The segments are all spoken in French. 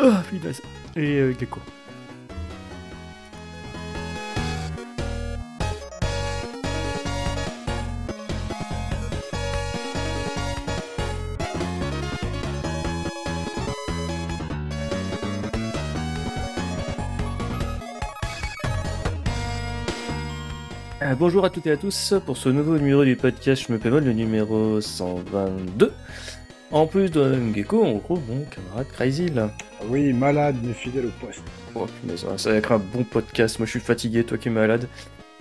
Ah, punaise. Et euh, Gecko. Bonjour à toutes et à tous pour ce nouveau numéro du podcast Je me pémol, le numéro 122. En plus de Gecko, on retrouve mon camarade Crazy là. Oui, malade mais fidèle au poste. Oh punaise, ça va être un bon podcast. Moi je suis fatigué, toi qui es malade.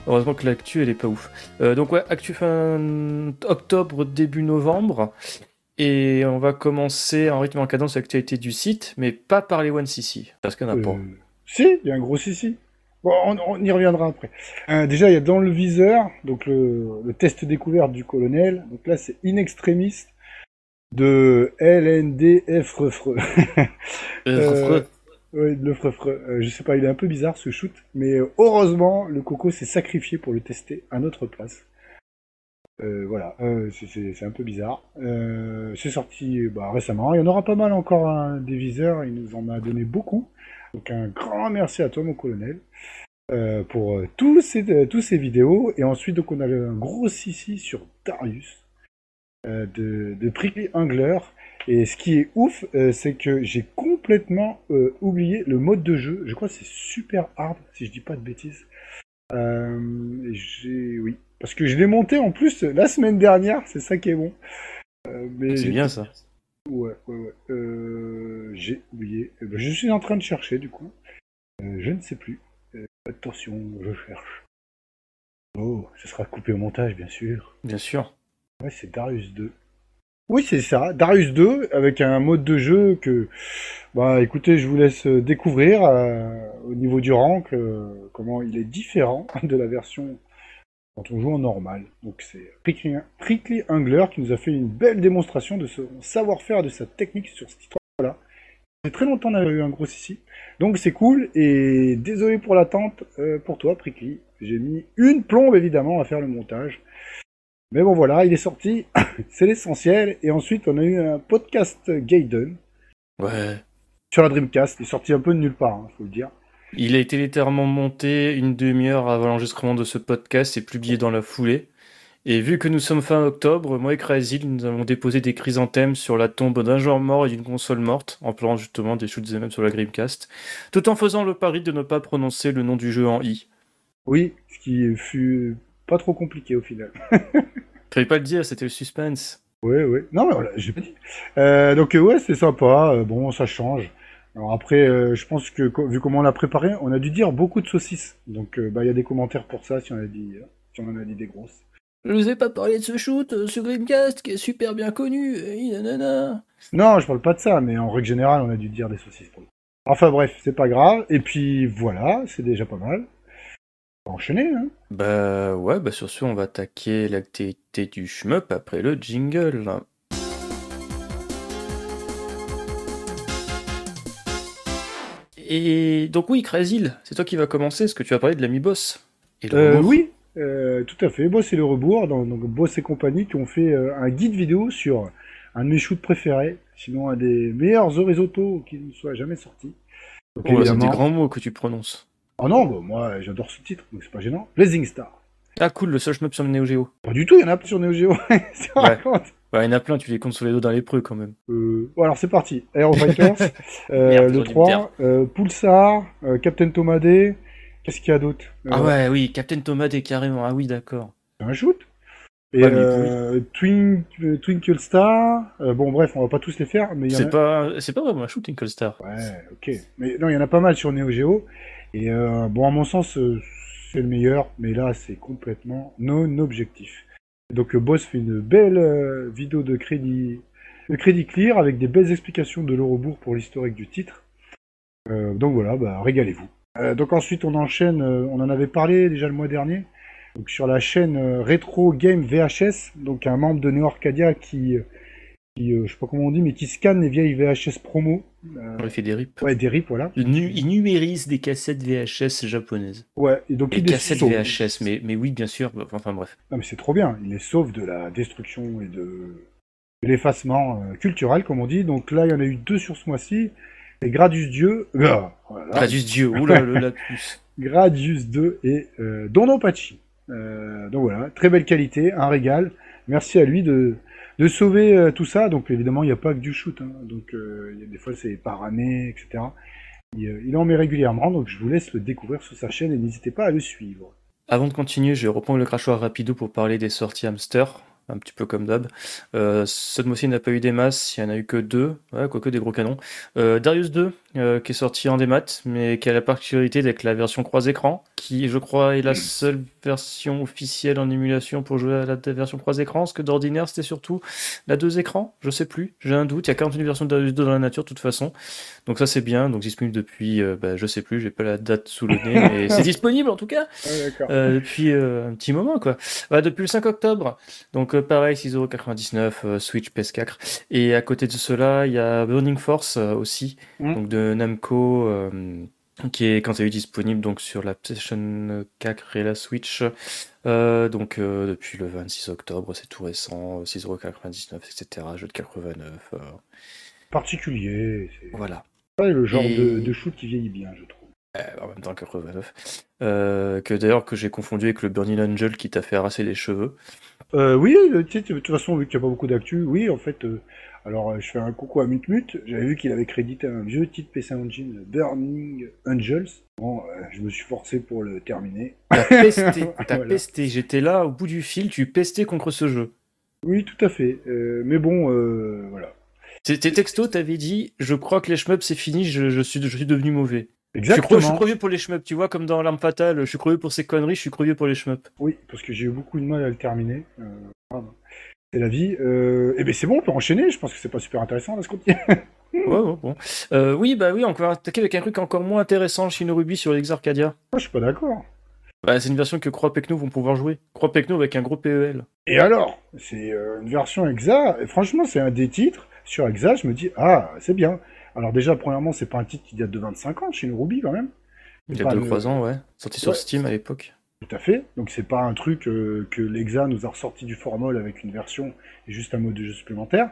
Heureusement que l'actu elle est pas ouf. Euh, donc ouais, actu fin octobre, début novembre. Et on va commencer en rythme en cadence l'actualité du site, mais pas par les One CC, parce qu'il n'y en a pas. Euh, Si, il y a un gros si Bon, on, on y reviendra après. Euh, déjà, il y a dans le viseur, donc le, le test découverte du colonel. Donc là, c'est in extremis de LNDF refreux. Euh, Oui, le frefreux. Euh, je sais pas, il est un peu bizarre ce shoot, mais euh, heureusement, le coco s'est sacrifié pour le tester à notre place. Euh, voilà, euh, c'est- un peu bizarre. Euh, c'est sorti bah, récemment. Il y en aura pas mal encore hein, des viseurs. Il nous en a donné beaucoup. Donc un grand merci à toi, mon colonel, euh, pour euh, tous ces euh, tous ces vidéos. Et ensuite, donc on a le- un gros sissi sur Darius euh, de, de Prickly Angler. Et ce qui est ouf, c'est que j'ai complètement oublié le mode de jeu. Je crois que c'est super hard, si je dis pas de bêtises. J'ai, oui, parce que je l'ai monté en plus la semaine dernière. C'est ça qui est bon. Mais C'est bien ça. Ouais, ouais, ouais. Euh, j'ai oublié. Eh ben, je suis en train de chercher du coup. Euh, je ne sais plus. Euh, attention, je cherche. Oh, ce sera coupé au montage, bien sûr. Bien sûr. Ouais, c'est Darius 2. Oui, c'est ça, Darius 2, avec un mode de jeu que, bah écoutez, je vous laisse découvrir euh, au niveau du rank, comment il est différent de la version quand on joue en normal. Donc c'est Prickly, Angler qui nous a fait une belle démonstration de son savoir-faire, de sa technique sur ce titre-là. Ça fait très longtemps qu'on a eu un gros ici. Donc c'est cool, et désolé pour l'attente euh, pour toi, Prickly. J'ai mis une plombe évidemment à faire le montage. Mais bon voilà, il est sorti, c'est l'essentiel. Et ensuite, on a eu un podcast Gaiden Ouais. sur la Dreamcast. Il est sorti un peu de nulle part, hein, faut le dire. Il a été littéralement monté une demi-heure avant l'enregistrement de ce podcast et publié dans la foulée. Et vu que nous sommes fin octobre, moi et Crazy, nous avons déposé des chrysanthèmes sur la tombe d'un joueur mort et d'une console morte, en parlant justement des shoots même sur la Dreamcast, tout en faisant le pari de ne pas prononcer le nom du jeu en I. Oui, ce qui fut pas trop compliqué au final. Fallait pas le dire, c'était le suspense. Oui, oui. Non, mais voilà, j'ai pas dit. Euh, donc euh, ouais, c'est sympa. Euh, bon, ça change. Alors après, euh, je pense que vu comment on l'a préparé, on a dû dire beaucoup de saucisses. Donc euh, bah il y a des commentaires pour ça si on a dit euh, si on en a dit des grosses. Je vous ai pas parlé de ce shoot euh, sur Dreamcast qui est super bien connu, nanana. Non, je parle pas de ça, mais en règle générale, on a dû dire des saucisses pour le coup. Enfin bref, c'est pas grave. Et puis voilà, c'est déjà pas mal. On va enchaîner, hein. Bah ouais, bah sur ce, on va attaquer l'activité du shmup après le jingle. Et donc oui, Crazy, c'est toi qui vas commencer, est-ce que tu vas parler de l'ami boss et le Euh, oui, euh, tout à fait. Boss et le rebours, donc, donc Boss et compagnie qui ont fait euh, un guide vidéo sur un de mes shoots préférés, sinon un des meilleurs horizontaux qui ne soit jamais sorti. Donc, Oh, c'est des évidemment- grands mots que tu prononces. Oh non, bah, moi j'adore ce titre, donc c'est pas gênant. Blazing Star. Ah cool, le seul shmup sur le Neo Geo. Pas du tout, il y en a sur Neo Geo. C'est Ouais. raconte. Bah il y en a plein, tu les comptes sur les dos dans les preux quand même. Euh, bon, alors c'est parti. Aero Fighters, euh, le j'aurais dû me 3, euh, Pulsar, euh, Captain Tomadé. Qu'est-ce qu'il y a d'autre Ah ouais, oui, Captain est carrément, ah oui, d'accord. C'est un shoot. Et Ouais, mais euh, Twin- euh, Twinkle Star. euh, bon, bref, on va pas tous les faire, mais il y en C'est a. pas, c'est pas vraiment un shoot, Twinkle Star. Ouais, ok. Mais non, il y en a pas mal sur Neo Geo. Et euh, bon, à mon sens, c'est le meilleur, mais là, c'est complètement non objectif. Donc, le boss fait une belle euh, vidéo de crédit, de crédit clear avec des belles explications de l'Eurobourg pour l'historique du titre. Euh, donc voilà, bah, régalez-vous. Euh, donc ensuite, on enchaîne, on en avait parlé déjà le mois dernier, sur la chaîne Retro Game VHS, donc un membre de Neo Arcadia qui, qui euh, je sais pas comment on dit, mais qui scanne les vieilles VHS promo. Euh, On lui fait des rips. ouais, des rips, voilà. Il, nu- il numérise des cassettes VHS japonaises. Ouais, et donc Des il les cassettes sauve. VHS, mais, mais oui, bien sûr. Enfin bref. Non, mais c'est trop bien. Il les sauve de la destruction et de, de l'effacement euh, culturel, comme on dit. Donc là, il y en a eu deux sur ce mois-ci. Et Gradius Dieu, euh, voilà. Gradius Dieu, oula le lapsus. Gradius 2 et euh, Dondopachi. Euh, donc voilà, très belle qualité, un régal. Merci à lui de, de sauver euh, tout ça. Donc évidemment, il n'y a pas que du shoot. hein. Donc euh, des fois, c'est par année, etc. Il, euh, il en met régulièrement, donc je vous laisse le découvrir sur sa chaîne et n'hésitez pas à le suivre. Avant de continuer, je vais reprendre le crachoir rapido pour parler des sorties hamster, un petit peu comme d'hab. Euh, cette mois-ci, n'a pas eu des masses, il n'y en a eu que deux, ouais, quoique des gros canons. Euh, Darius 2, euh, qui est sorti en démat, mais qui a la particularité d'être la version croise-écran, qui, je crois, est la seule version officielle en émulation pour jouer à la version croise-écran, parce que d'ordinaire, c'était surtout la deux écrans, je sais plus, j'ai un doute, il y a 41 versions de Darius 2 dans la nature, de toute façon. Donc ça, c'est bien, donc disponible depuis, euh, bah, je sais plus, j'ai pas la date sous le nez, mais c'est disponible en tout cas euh, depuis un petit moment quoi. Ouais, depuis le 5 octobre. Donc pareil 6,99€ euh, Switch PS4 et à côté de cela, il y a Burning Force euh, aussi Mm. donc de Namco euh, qui est quand à eu disponible donc sur la PlayStation 4 et la Switch. Euh, donc euh, depuis le 26 octobre, c'est tout récent, euh, 6,99€, etc. Jeu de 89. euh, Particulier, voilà. le genre Et- de, de shoot qui vieillit bien, je trouve. Euh, en même temps 89. Euh, que d'ailleurs que j'ai confondu avec le Burning Angel qui t'a fait arraser les cheveux. Euh, oui, euh, tu sais, de toute façon, vu qu'il n'y a pas beaucoup d'actu, oui, en fait, euh, alors euh, je fais un coucou à Mutmut, j'avais vu qu'il avait crédité un vieux titre PC Engine, Burning Angels. Bon, euh, je me suis forcé pour le terminer. T'as pesté, t'as Voilà. pesté. J'étais là au bout du fil, tu pestais contre ce jeu. Oui, tout à fait. Euh, mais bon, euh, voilà. Tes textos, t'avais dit, je crois que les shmups c'est fini, je, je suis, je suis devenu mauvais. Exactement. je suis crevé pour les shmups, tu vois, comme dans L'arme fatale, je suis crevé pour ces conneries, je suis crevé pour les shmups. Oui, parce que j'ai eu beaucoup de mal à le terminer. Euh, c'est la vie. Euh, et ben c'est bon, on peut enchaîner. Je pense que c'est pas super intéressant là ce qu'on dit. Ouais, ouais, bon. Euh, oui, bah oui, on va attaquer avec un truc encore moins intéressant, Shinorubi sur Exarcadia. Moi, je suis pas d'accord. Bah, c'est une version que Croix Pecno vont pouvoir jouer. Croix Pecno avec un gros PEL. Et alors, c'est euh, une version Exa. Et franchement, c'est un des titres sur Exa. Je me dis ah, c'est bien. Alors déjà, premièrement, c'est pas un titre qui date de 25 ans chez une Ruby quand même. Il y a pas 2-3 le- ans, ouais. Sorti sur. Steam à l'époque. Tout à fait. Donc c'est pas un truc euh, que l'Exa nous a ressorti du formol avec une version et juste un mode de jeu supplémentaire.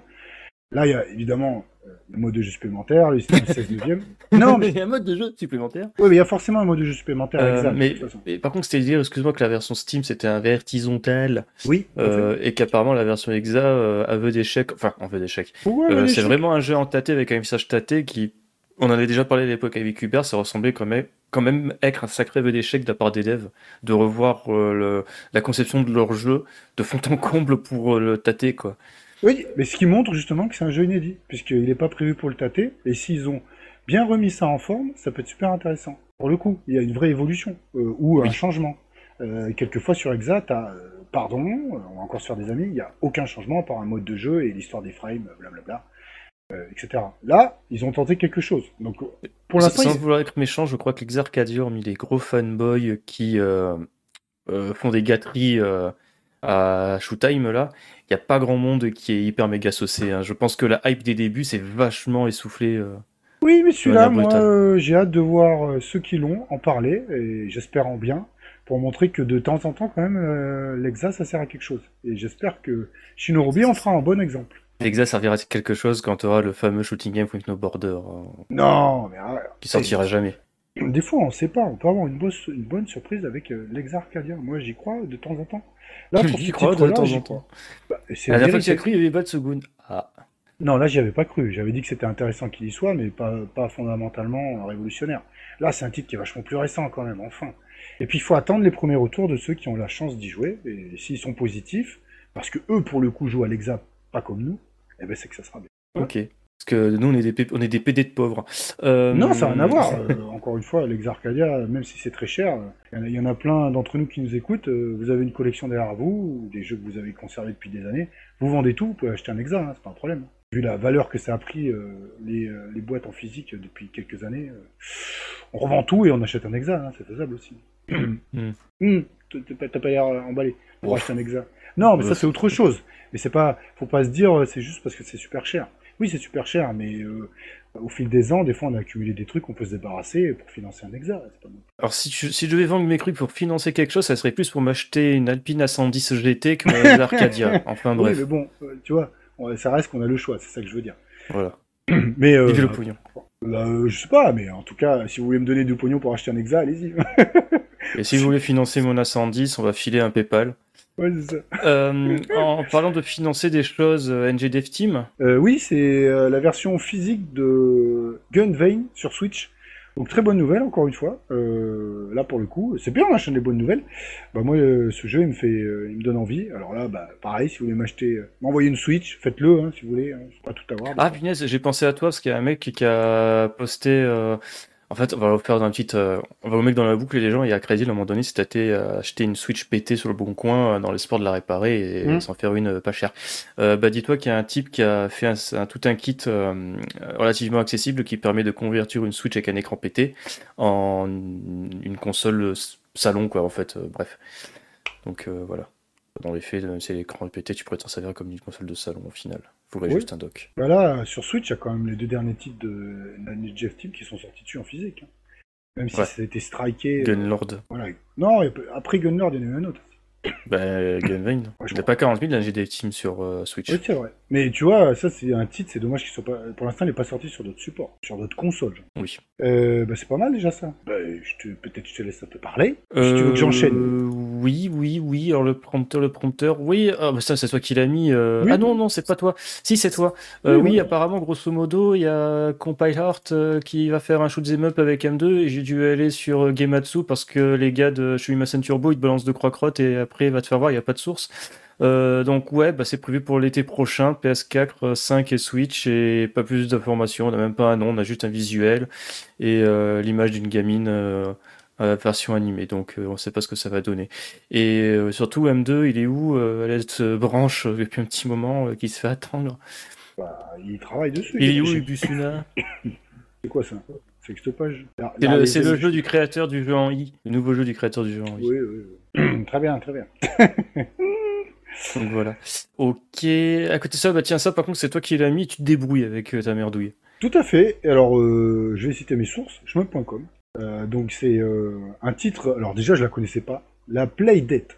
Là, il y a évidemment le mode de jeu supplémentaire, le système 16 neuvième. Non, mais il y a un mode de jeu supplémentaire. ouais, mais il y a forcément un mode de jeu supplémentaire Euh, Exa. de mais, par contre, c'était dire, excuse-moi, que la version Steam c'était un vertisontal Oui. euh, et qu'apparemment la version Exa euh, aveu d'échec, enfin aveu d'échec. Ouais, Euh, c'est vraiment un jeu en tâté avec un message tâté qui, on en avait déjà parlé à l'époque avec Hubert, ça ressemblait quand même, quand même être un sacré aveu d'échec de la part des devs de revoir euh, le- la conception de leur jeu de fond en comble pour euh, le tâter quoi. Oui, mais ce qui montre justement que c'est un jeu inédit, puisqu'il n'est pas prévu pour le tâter, et s'ils ont bien remis ça en forme, ça peut être super intéressant. Pour le coup, il y a une vraie évolution, euh, ou Oui. un changement. Euh, quelquefois sur Exa, t'as, euh, pardon, on va encore se faire des amis, il n'y a aucun changement par un mode de jeu et l'histoire des frames, blablabla, etc. Là, ils ont tenté quelque chose. Donc, pour l'instant, sans ils- vouloir être méchant, je crois que les Arcadia, hormis les gros fanboys qui font des gâteries à Showtime, là, il n'y a pas grand monde qui est hyper méga saucé. hein. Je pense que la hype des débuts, c'est vachement essoufflé. euh. Oui, mais celui-là, moi, euh, j'ai hâte de voir euh, ceux qui l'ont en parler, et j'espère en bien, pour montrer que de temps en temps, quand même, l'Exa, ça sert à quelque chose. Et j'espère que Shinorubi en fera un bon exemple. L'Exa servira de quelque chose quand tu auras le fameux shooting game with no border Non, mais ah, qui sortira jamais. Des fois, on sait pas, on peut avoir une, bosse- une bonne surprise avec euh, l'Exa Arcadia. Moi, j'y crois de temps en temps. Là, pour J'y crois de temps en temps. Bah, c'est La fois que vérité. cru, il y avait Batsugun. Ah. Non, là, j'y avais pas cru. J'avais dit que c'était intéressant qu'il y soit, mais pas, pas fondamentalement révolutionnaire. Là, c'est un titre qui est vachement plus récent quand même, enfin. Et puis, il faut attendre les premiers retours de ceux qui ont la chance d'y jouer. Et s'ils sont positifs, parce que eux, pour le coup, jouent à l'exa, pas comme nous, eh ben, c'est que ça sera bien. Ok. Parce que nous, on est des, P- on est des PD de pauvres. Euh, Non, ça n'a rien à voir. Euh, encore une fois, l'exa Arcadia, même si c'est très cher, il y en a- il y, en a plein d'entre nous qui nous écoutent. euh, vous avez une collection derrière vous, ou des jeux que vous avez conservés depuis des années. Vous vendez tout, vous pouvez acheter un exa, hein, c'est pas un problème. Vu la valeur que ça a pris les, les boîtes en physique depuis quelques années, on revend tout et on achète un exa, hein, c'est faisable aussi. Hmm. Hum, t'as- pas- l'air emballé pour acheter un exa. Non, mais ça c'est autre chose. Mais c'est pas, faut pas se dire, c'est juste parce que c'est super cher. Oui, c'est super cher, mais euh, au fil des ans, des fois, on a accumulé des trucs, on peut se débarrasser pour financer un exa. pas. Alors si, tu- si je devais vendre mes trucs pour financer quelque chose, ça serait plus pour m'acheter une Alpine A110 GT que ma Arcadia. Enfin Oui, bref, mais bon, euh, tu vois, on- ça reste qu'on a le choix, c'est ça que je veux dire. voilà. Mais euh, le pognon. là, euh, je sais pas, mais en tout cas, si vous voulez me donner du pognon pour acheter un exa, allez-y. Et si vous voulez financer mon A110, on va filer un PayPal. Ouais, c'est ça. Euh, en parlant de financer des choses, euh, NG Dev Team, Euh, oui, c'est la version physique de Gunvein sur Switch. Donc très bonne nouvelle, encore une fois. Euh, là, pour le coup, c'est bien, enchaîne des bonnes nouvelles. Bah, moi, euh, ce jeu, il me, fait, euh, il me donne envie. Alors là, bah, pareil, si vous voulez m'acheter, m'envoyer une Switch, faites-le, hein, si vous voulez. Hein, pas tout avoir. Ah punaise, j'ai pensé à toi parce qu'il y a un mec qui a posté. En fait, on va faire un petit. euh, On va vous mettre dans la boucle les gens. Il y a Crazy à un moment donné, c'était été euh, acheter une Switch pétée sur le bon coin euh, dans l'espoir de la réparer et Mm. s'en faire une euh, pas chère. Euh, bah dis-toi qu'il y a un type qui a fait un, un- tout un kit euh, relativement accessible qui permet de convertir une Switch avec un écran pété en une console salon quoi en fait. euh, bref. Donc euh, voilà. Dans les faits, même si l'écran est pété, tu pourrais t'en servir comme une console de salon au final. Faudrait Oui. juste un dock. Bah là, sur Switch, il y a quand même les deux derniers titres de Jeff Team qui sont sortis dessus en physique. hein. Même si Ouais. ça a été striké. euh, Gunlord. voilà. Non, après Gunlord, il y en a eu un autre. Bah, Gunvein. Ouais, je Il n'y a pas 40 000 j'ai des teams sur euh, Switch. Oui, c'est vrai. Mais tu vois, ça, c'est un titre, c'est dommage qu'il soit pas. Pour l'instant, il n'est pas sorti sur d'autres supports, sur d'autres consoles. genre. Oui. Euh, bah, c'est pas mal déjà ça. Bah, je te... Peut-être je te laisse un peu parler. Si tu veux que j'enchaîne. Euh, Oui, oui, oui. Alors le prompteur, le prompteur, oui. Ah, bah ça, c'est toi qui l'as mis. euh. Oui. Ah non, non, c'est pas toi. Si, c'est toi. Euh, Oui, oui, oui. apparemment, grosso modo, il y a Compile Heart euh, qui va faire un shoot 'em up avec M2 et j'ai dû aller sur euh, Gematsu parce que les gars de Shuimasen Turbo ils te balancent de croix-crotte et après va te faire voir, il n'y a pas de source. Euh, donc ouais, bah, c'est prévu pour l'été prochain, PS4, euh, 5 et Switch, et pas plus d'informations, on n'a même pas un nom, on a juste un visuel et euh, l'image d'une gamine euh, euh, version animée, donc euh, on sait pas ce que ça va donner. Et euh, surtout M2, il est où euh, Elle euh, branche euh, depuis un petit moment euh, qui se fait attendre? Bah, il travaille dessus. Il est où Ibusuna? C'est quoi ça? C'est Extopage Ah, C'est là, le, les- c'est le jeu du créateur du jeu en I, le nouveau jeu du créateur du jeu en I. Oui, oui, oui. très bien, très bien. Donc voilà. Ok. À côté de ça, bah tiens, ça par contre, c'est toi qui l'as mis, tu te débrouilles avec euh, ta merdouille. Tout à fait. Alors, euh, je vais citer mes sources, chemin.com. Euh, donc, c'est un titre. Alors, déjà, je la connaissais pas. La Playdate.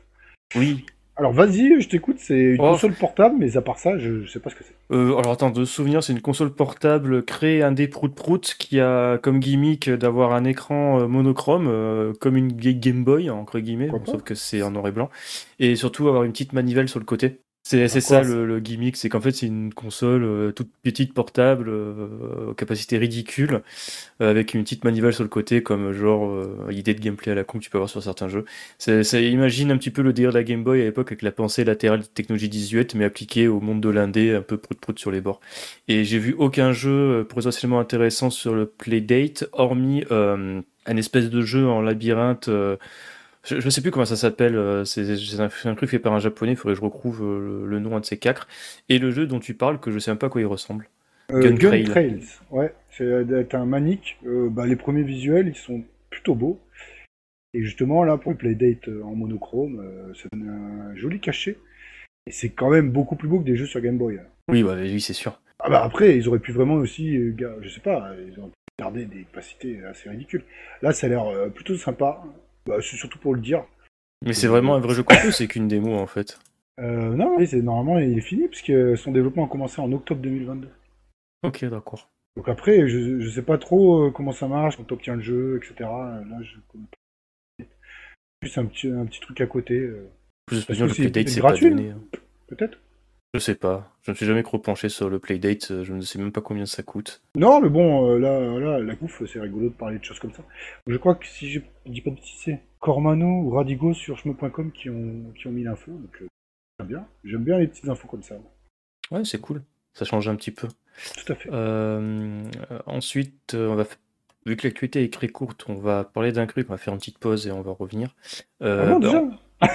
Oui. Alors, vas-y, je t'écoute. C'est une Oh. console portable, mais à part ça, je, je sais pas ce que c'est. Euh, alors attends, de souvenir, c'est une console portable créée un des prout prout qui a comme gimmick d'avoir un écran euh, monochrome, euh, comme une ga- Game Boy, entre guillemets, bon, sauf que c'est en noir et blanc, et surtout avoir une petite manivelle sur le côté. C'est ça le, le gimmick, c'est qu'en fait c'est une console euh, toute petite portable, euh, capacité ridicule, euh, avec une petite manivelle sur le côté, comme genre euh, idée de gameplay à la con que tu peux avoir sur certains jeux. Ça imagine un petit peu le délire de la Game Boy à l'époque avec la pensée latérale de technologie 18, mais appliquée au monde de l'indé, un peu prout-prout sur les bords. Et j'ai vu aucun jeu potentiellement intéressant sur le Playdate, hormis un espèce de jeu en labyrinthe. Je, je sais plus comment ça s'appelle, euh, c'est un, un truc fait par un japonais, il faudrait que je retrouve euh, le, le nom un de ces quatre. Et le jeu dont tu parles, que je sais même pas à quoi il ressemble. Euh, Gun Gun Trail. Trails. Ouais, c'est un manique. Bah, les premiers visuels, ils sont plutôt beaux. Et justement, là, pour le Playdate en monochrome, ça donne un joli cachet. Et c'est quand même beaucoup plus beau que des jeux sur Game Boy. hein. Oui, bah, oui, c'est sûr. Ah bah après, ils auraient pu vraiment aussi, je sais pas, ils auraient pu garder des capacités assez ridicules. Là, ça a l'air plutôt sympa. Bah, c'est surtout pour le dire. Mais c'est vraiment un vrai jeu complet, c'est qu'une démo en fait. Euh, non, oui, c'est normalement il est fini puisque son développement a commencé en octobre 2022. Ok, d'accord. Donc après, je, je sais pas trop euh, comment ça marche quand obtiens le jeu, etc. Euh, Là, je connais pas. Plus un petit, un petit truc à côté, euh, Plus Parce que le c'est gratuit, donné. hein. peut-être. Je sais pas. Je ne suis jamais trop penché sur le Playdate, euh, je ne sais même pas combien ça coûte. Non, mais bon, euh, là, là, la bouffe, c'est rigolo de parler de choses comme ça. Je crois que si je dis pas de bêtises, c'est Cormano ou Radigo sur chemin.com qui ont, qui ont mis l'info. Donc, euh, j'aime bien. J'aime bien les petites infos comme ça. Ouais, c'est cool. Ça change un petit peu. Tout à fait. Euh, ensuite, on va vu que l'actualité est très courte, on va parler d'un truc, on va faire une petite pause et on va revenir. Ah bon, bah, déjà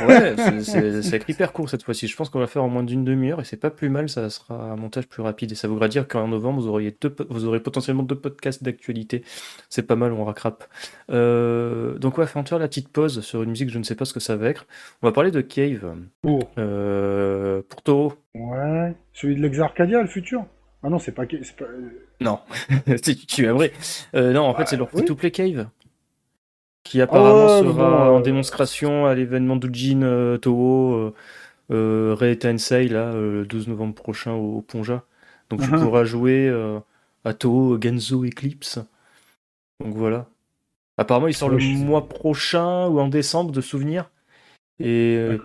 Ouais, c'est- hyper court cette fois-ci. Je pense qu'on va faire en moins d'une demi-heure et c'est pas plus mal, ça sera un montage plus rapide. Et ça voudra dire qu'en novembre, vous, auriez deux vous aurez potentiellement deux podcasts d'actualité. C'est pas mal, on racrape. Euh, donc, ouais, va faire la petite pause sur une musique, je ne sais pas ce que ça va être. On va parler de Cave. Pour. Euh, pour Toho. Ouais. Celui de l'Exarcadia, le futur Ah non, c'est pas. pas... euh, Non, tu, aimerais. Euh, non, en fait, Bah, c'est leur oui. free-to-play Cave. Qui apparemment sera bon, euh, en démonstration à l'événement d'Ujin euh, Toho euh, euh, Rei Tensei, là, le 12 novembre prochain au, au Ponja. Donc tu Mhm. pourras jouer à Toho Genzo Eclipse. Donc voilà. Apparemment, il sort le mois prochain ou en décembre de souvenir. Et euh,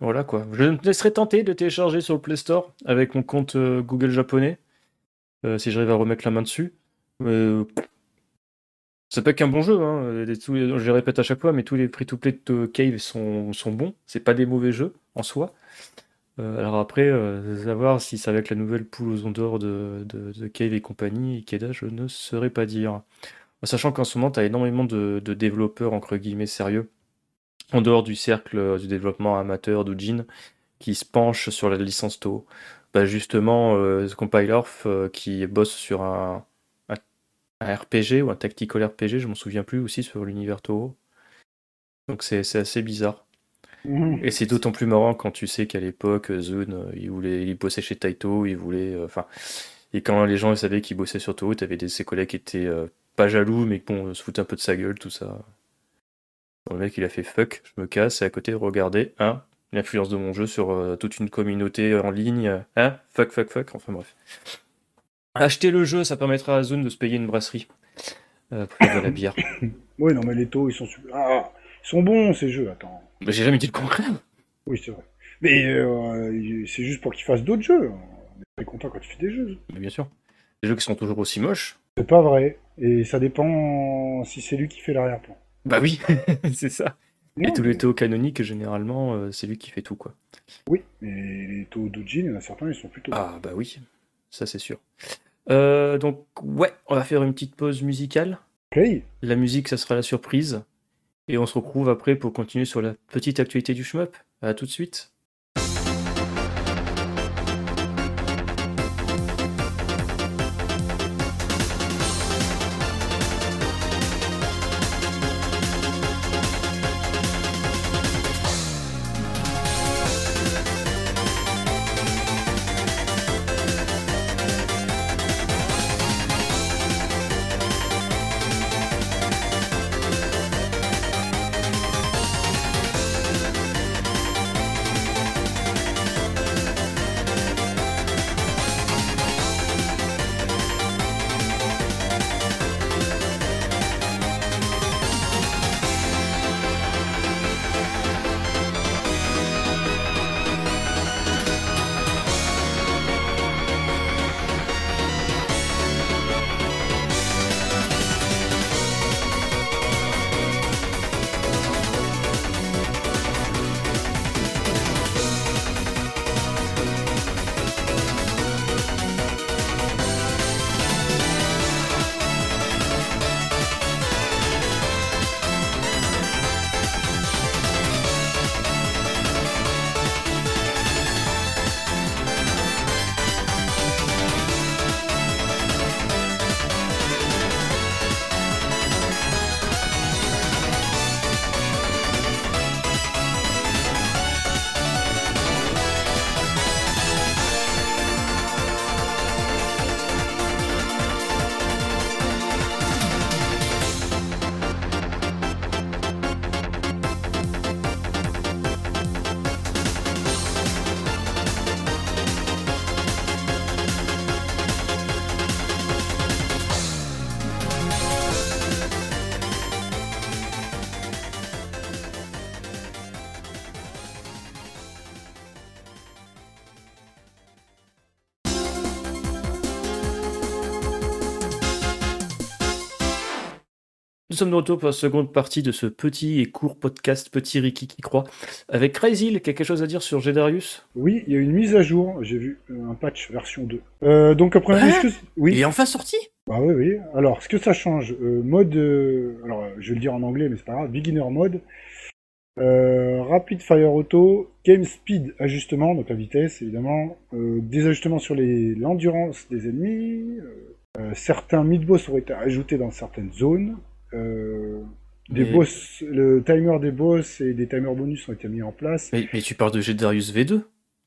voilà quoi. Je me laisserai tenter de télécharger sur le Play Store avec mon compte euh, Google japonais. euh, si j'arrive à remettre la main dessus. Peut être qu'un bon jeu, hein. Je le répète à chaque fois, mais tous les free-to-play de Cave sont, sont bons. C'est pas des mauvais jeux en soi. Euh, alors après, euh, savoir si va avec la nouvelle poule aux ondes de, Cave et compagnie, Ikeda, je ne saurais pas dire. Sachant qu'en ce moment, tu as énormément de, développeurs, entre guillemets, sérieux, en dehors du cercle du développement amateur d'Ujin, qui se penchent sur la licence Toho. Bah justement, euh, euh, qui bosse sur un, un, RPG ou un tactical RPG, je m'en souviens plus aussi sur l'univers Toho. Donc c'est c'est assez bizarre. Mhm. Et c'est d'autant plus marrant quand tu sais qu'à l'époque, Zune, euh, il, voulait, il bossait chez Taito, il voulait. euh, Enfin. et quand les gens ils savaient qu'il bossait sur Toho, t'avais des ses collègues qui étaient euh, pas jaloux, mais bon, se foutaient un peu de sa gueule, tout ça. Le mec, il a fait fuck, je me casse, et à côté, regardez, hein, l'influence de mon jeu sur euh, toute une communauté en ligne, hein, fuck, fuck, fuck, enfin bref. Acheter le jeu, ça permettra à Zune de se payer une brasserie euh, pour faire de la bière. Oui, non, mais les taux, ils sont. Ah, ils sont bons ces jeux, attends. Mais j'ai jamais dit le contraire. Oui, c'est vrai. Mais euh, c'est juste pour qu'ils fassent d'autres jeux. On est très content quand tu fais des jeux. Mais bien sûr. Des jeux qui sont toujours aussi moches. C'est pas vrai. Et ça dépend si c'est lui qui fait l'arrière-plan. Bah oui, c'est ça. Et tous les taux canoniques, généralement, euh, c'est lui qui fait tout, quoi. Oui, mais les taux d'Ujin, il y en a certains, ils sont plutôt. Ah bah oui, ça c'est sûr. Euh, donc ouais, on va faire une petite pause musicale. La musique, ça sera la surprise. Et on se retrouve après pour continuer sur la petite actualité du shmup. À tout de suite. Nous sommes de retour pour la seconde partie de ce petit et court podcast Petit Ricky qui croit avec Crazy, quelque chose à dire sur Gedarius? Oui, il y a une mise à jour. J'ai vu un patch version 2. Euh, donc après, Hein? est-ce que... Oui. Il est enfin sorti? Bah oui, oui. Alors, ce que ça change, euh, mode, euh, alors je vais le dire en anglais, mais c'est pas grave, beginner mode, Euh, Rapid Fire Auto, Game Speed ajustement, donc la vitesse évidemment, euh, des ajustements sur les- l'endurance des ennemis, certains mid-boss auraient été ajoutés dans certaines zones, des Mais- boss, le timer des boss et des timers bonus ont été mis en place. Mais, mais tu parles de Gedarius V2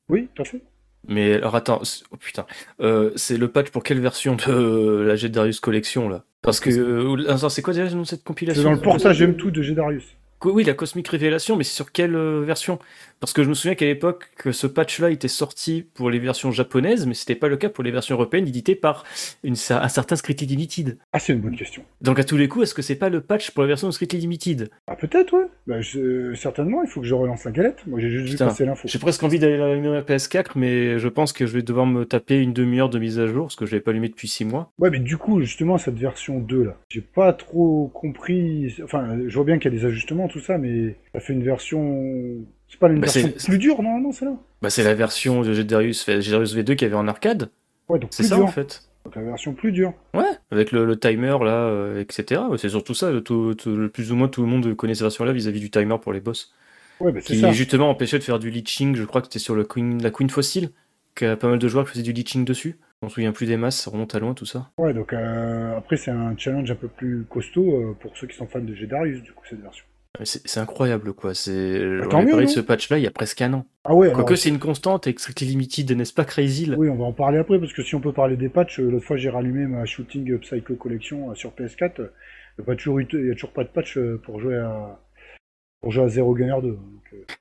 Oui, tout à fait. Mais alors attends, c'est- oh putain, Euh, c'est le patch pour quelle version de euh, la Gedarius Collection là? Parce que euh, attends, c'est quoi déjà le nom de cette compilation? C'est dans le portage M2 de Gedarius. Oui, la Cosmic Révélation, mais c'est sur quelle euh, version? Parce que je me souviens qu'à l'époque, que ce patch-là était sorti pour les versions japonaises, mais c'était pas le cas pour les versions européennes éditées par une, un certain Strictly Limited. Ah, c'est une bonne question. Donc à tous les coups, est-ce que c'est pas le patch pour la version Strictly Limited? Ah, peut-être, ouais. Bah, je- certainement, il faut que je relance la galette. Moi, j'ai juste Putain. vu passer l'info. J'ai presque envie d'aller allumer ma PS4, mais je pense que je vais devoir me taper une demi-heure de mise à jour, parce que je l'ai pas allumé depuis 6 mois. Ouais, mais du coup, justement, cette version 2, là, j'ai pas trop compris. Enfin, je vois bien qu'il y a des ajustements, tout ça, mais ça fait une version. C'est pas une Bah, version plus dure, non, non, c'est là. Bah c'est la version de Gedarius, Gedarius V2 qu'il y avait en arcade, Ouais, donc c'est ça dur. en fait. Donc la version plus dure. Ouais, avec le, le timer là, euh, etc. C'est surtout ça, le, tout, plus ou moins tout le monde connaît cette version-là vis-à-vis du timer pour les boss. Ouais, bah c'est Qui ça. justement empêchait de faire du leeching, je crois que c'était sur le Queen, la Queen Fossil, qu'il y a pas mal de joueurs qui faisaient du leeching dessus. On se souvient plus des masses, ça remonte à loin tout ça. Ouais, donc euh, après, c'est un challenge un peu plus costaud euh, pour ceux qui sont fans de Gedarius, du coup, cette version. C'est incroyable quoi, c'est... Bah, On mieux, parlé de ce patch-là il y a presque un an. Ah ouais, alors, Quoique c'est une constante avec Strictly Limited, n'est-ce pas Crazy là Oui, on va en parler après, parce que si on peut parler des patchs, euh, l'autre fois j'ai rallumé ma Shooting Psycho Collection euh, sur PS4, euh, il n'y a, toujours a pas de patch euh, pour jouer à pour jouer à Zero Gunner 2. donc,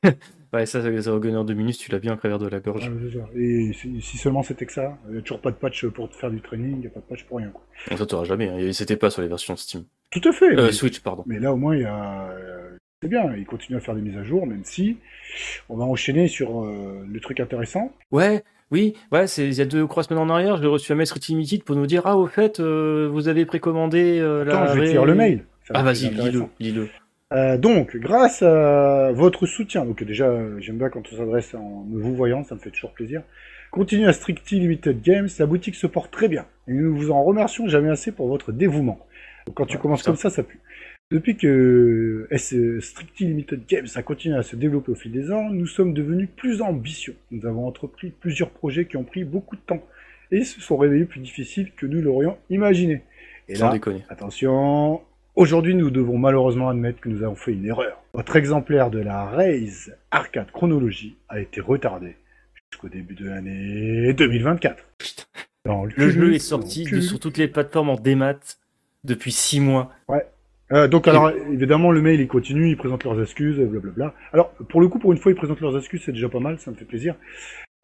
euh, Ouais, ça, Zero Gunner 2 minutes, tu l'as bien à travers de la gorge. ça. Et si, seulement c'était que ça, il n'y a toujours pas de patch pour te faire du training, il n'y a pas de patch pour rien. Quoi. Ça t'aura jamais, hein. C'était pas sur les versions Steam. Tout à fait, Euh, mais, Switch, pardon. mais là au moins il y a... euh, c'est bien, il continue à faire des mises à jour, même si on va enchaîner sur euh, le truc intéressant. Ouais, oui, ouais, c'est il y a deux trois semaines en arrière, j'ai reçu un mail Street Limited pour nous dire ah au fait euh, vous avez précommandé euh, la Attends, je vais te ré- lire le mail. Ça Ah vas-y, lis-le. Euh, donc, grâce à votre soutien, donc déjà, j'aime bien quand on s'adresse en me vous voyant, ça me fait toujours plaisir. Continuez à Strictly Limited Games, la boutique se porte très bien. Et nous vous en remercions jamais assez pour votre dévouement. Quand tu commences comme ça, ça pue. Depuis que S- Strictly Limited Games a continué à se développer au fil des ans, nous sommes devenus plus ambitieux. Nous avons entrepris plusieurs projets qui ont pris beaucoup de temps et se sont révélés plus difficiles que nous l'aurions imaginé. Et Sans là, déconner. Attention, aujourd'hui nous devons malheureusement admettre que nous avons fait une erreur. Votre exemplaire de la Raise Arcade Chronologie a été retardé jusqu'au début de l'année 2024. Putain. Le jeu est sorti de, sur toutes les plateformes en démat depuis 6 mois. Euh, donc alors évidemment le mail il continue, ils présentent leurs excuses, blablabla. Alors pour le coup pour une fois ils présentent leurs excuses, c'est déjà pas mal, ça me fait plaisir.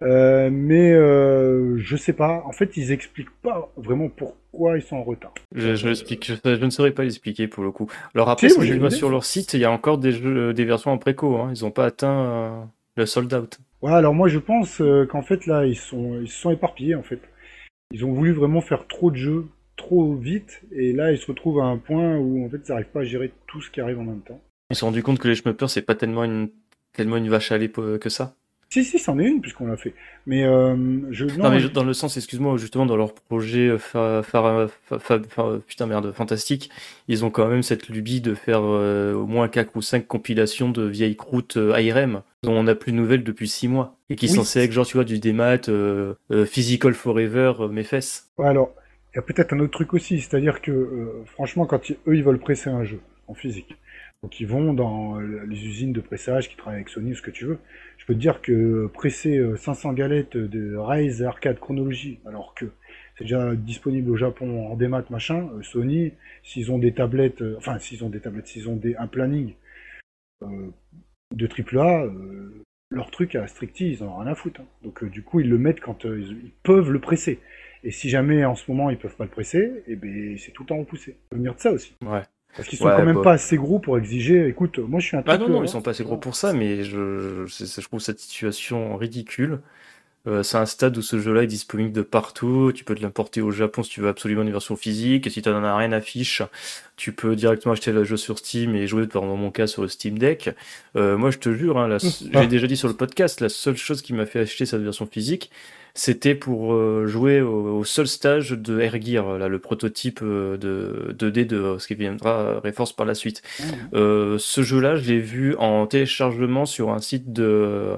Euh, mais euh, je sais pas, en fait ils expliquent pas vraiment pourquoi ils sont en retard. Je, je l'explique, je, je ne saurais pas l'expliquer pour le coup. Alors après, Si, je vois sur leur site, il y a encore des jeux, des versions en préco. Hein. Ils n'ont pas atteint euh, le sold out. Ouais, alors moi je pense euh, qu'en fait là ils sont ils se sont éparpillés en fait. Ils ont voulu vraiment faire trop de jeux trop vite et là ils se retrouvent à un point où en fait ils n'arrivent pas à gérer tout ce qui arrive en même temps. Ils se sont rendus compte que les shmuppers, c'est pas tellement une, tellement une vache à lait po- que ça. Si si c'en est une puisqu'on l'a fait. Mais euh, je Non, non, mais je- dans le sens, excuse-moi, justement, dans leur projet euh, fa- putain merde, fantastique, ils ont quand même cette lubie de faire euh, au moins 4 ou 5 compilations de vieilles croûtes euh, ARM, dont on n'a plus de nouvelles depuis 6 mois, et qui Oui, sont être genre, tu vois, du démat, euh, euh, Physical Forever, euh, mes fesses. Ouais, alors il y a peut-être un autre truc aussi, c'est-à-dire que euh, franchement quand eux ils veulent presser un jeu en physique, donc ils vont dans euh, les usines de pressage qui travaillent avec Sony ou ce que tu veux. Je peux te dire que presser euh, 500 galettes de Rise Arcade Chronologie, alors que c'est déjà disponible au Japon en démat machin, euh, Sony, s'ils ont des tablettes, euh, enfin s'ils ont des tablettes, s'ils ont des, un planning euh, de AAA, euh, leur truc à Stricty, ils en ont rien à foutre. hein. Donc euh, du coup ils le mettent quand euh, ils peuvent le presser. Et si jamais en ce moment ils peuvent pas le presser, et ben c'est tout le temps repoussé. Ça peut venir de ça aussi. Ouais. Parce qu'ils sont Ouais, quand même bah. pas assez gros pour exiger. Écoute, moi je suis un Ah truc, non, non, euh, ils sont pas assez gros pour ça, mais je, je, je trouve cette situation ridicule Euh, c'est un stade où ce jeu-là est disponible de partout. Tu peux te l'importer au Japon si tu veux absolument une version physique. Et si tu n'en as rien à fiche, tu peux directement acheter le jeu sur Steam et jouer, dans mon cas, sur le Steam Deck. Euh, moi, je te jure, hein, j'ai déjà dit sur le podcast, la seule chose qui m'a fait acheter cette version physique, c'était pour euh, jouer au, seul stage de Air Gear, là, le prototype de 2D de ce qui viendra Reforce par la suite. Mmh. ce jeu-là, je l'ai vu en téléchargement sur un site de euh,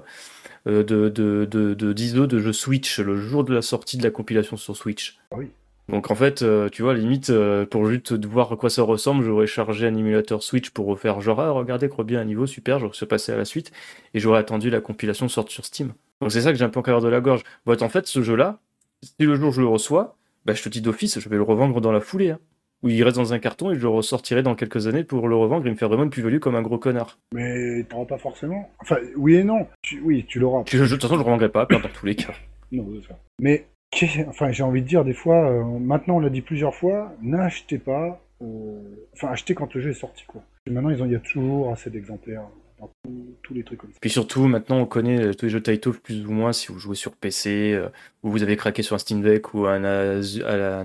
de, de, de, de d'ISO de jeu Switch le jour de la sortie de la compilation sur Switch. Ah oui. Donc en fait, euh, tu vois, limite, euh, pour juste voir à quoi ça ressemble, j'aurais chargé un émulateur Switch pour refaire genre, ah, regardez, crois bien un niveau, super, j'aurais se passer à la suite, et j'aurais attendu la compilation sorte sur Steam. Donc c'est ça que j'ai un peu en de la gorge. En fait, ce jeu-là, si le jour je le reçois, bah, je te dis d'office, je vais le revendre dans la foulée. Hein où il reste dans un carton et je le ressortirai dans quelques années pour le revendre et me faire vraiment une plus-value comme un gros connard. Mais t'auras pas forcément. Enfin, oui et non. oui, tu l'auras. De toute façon, je le revendrai pas, dans tous les cas. Non, c'est ça. Mais, enfin, j'ai envie de dire, des fois, euh, maintenant on l'a dit plusieurs fois, n'achetez pas. Euh, enfin, achetez quand le jeu est sorti, quoi. maintenant, il y a toujours assez d'exemplaires tous les trucs comme ça. Puis surtout, maintenant, on connaît euh, tous les jeux Taito plus ou moins si vous jouez sur PC, euh, ou vous avez craqué sur un Steam Deck ou un,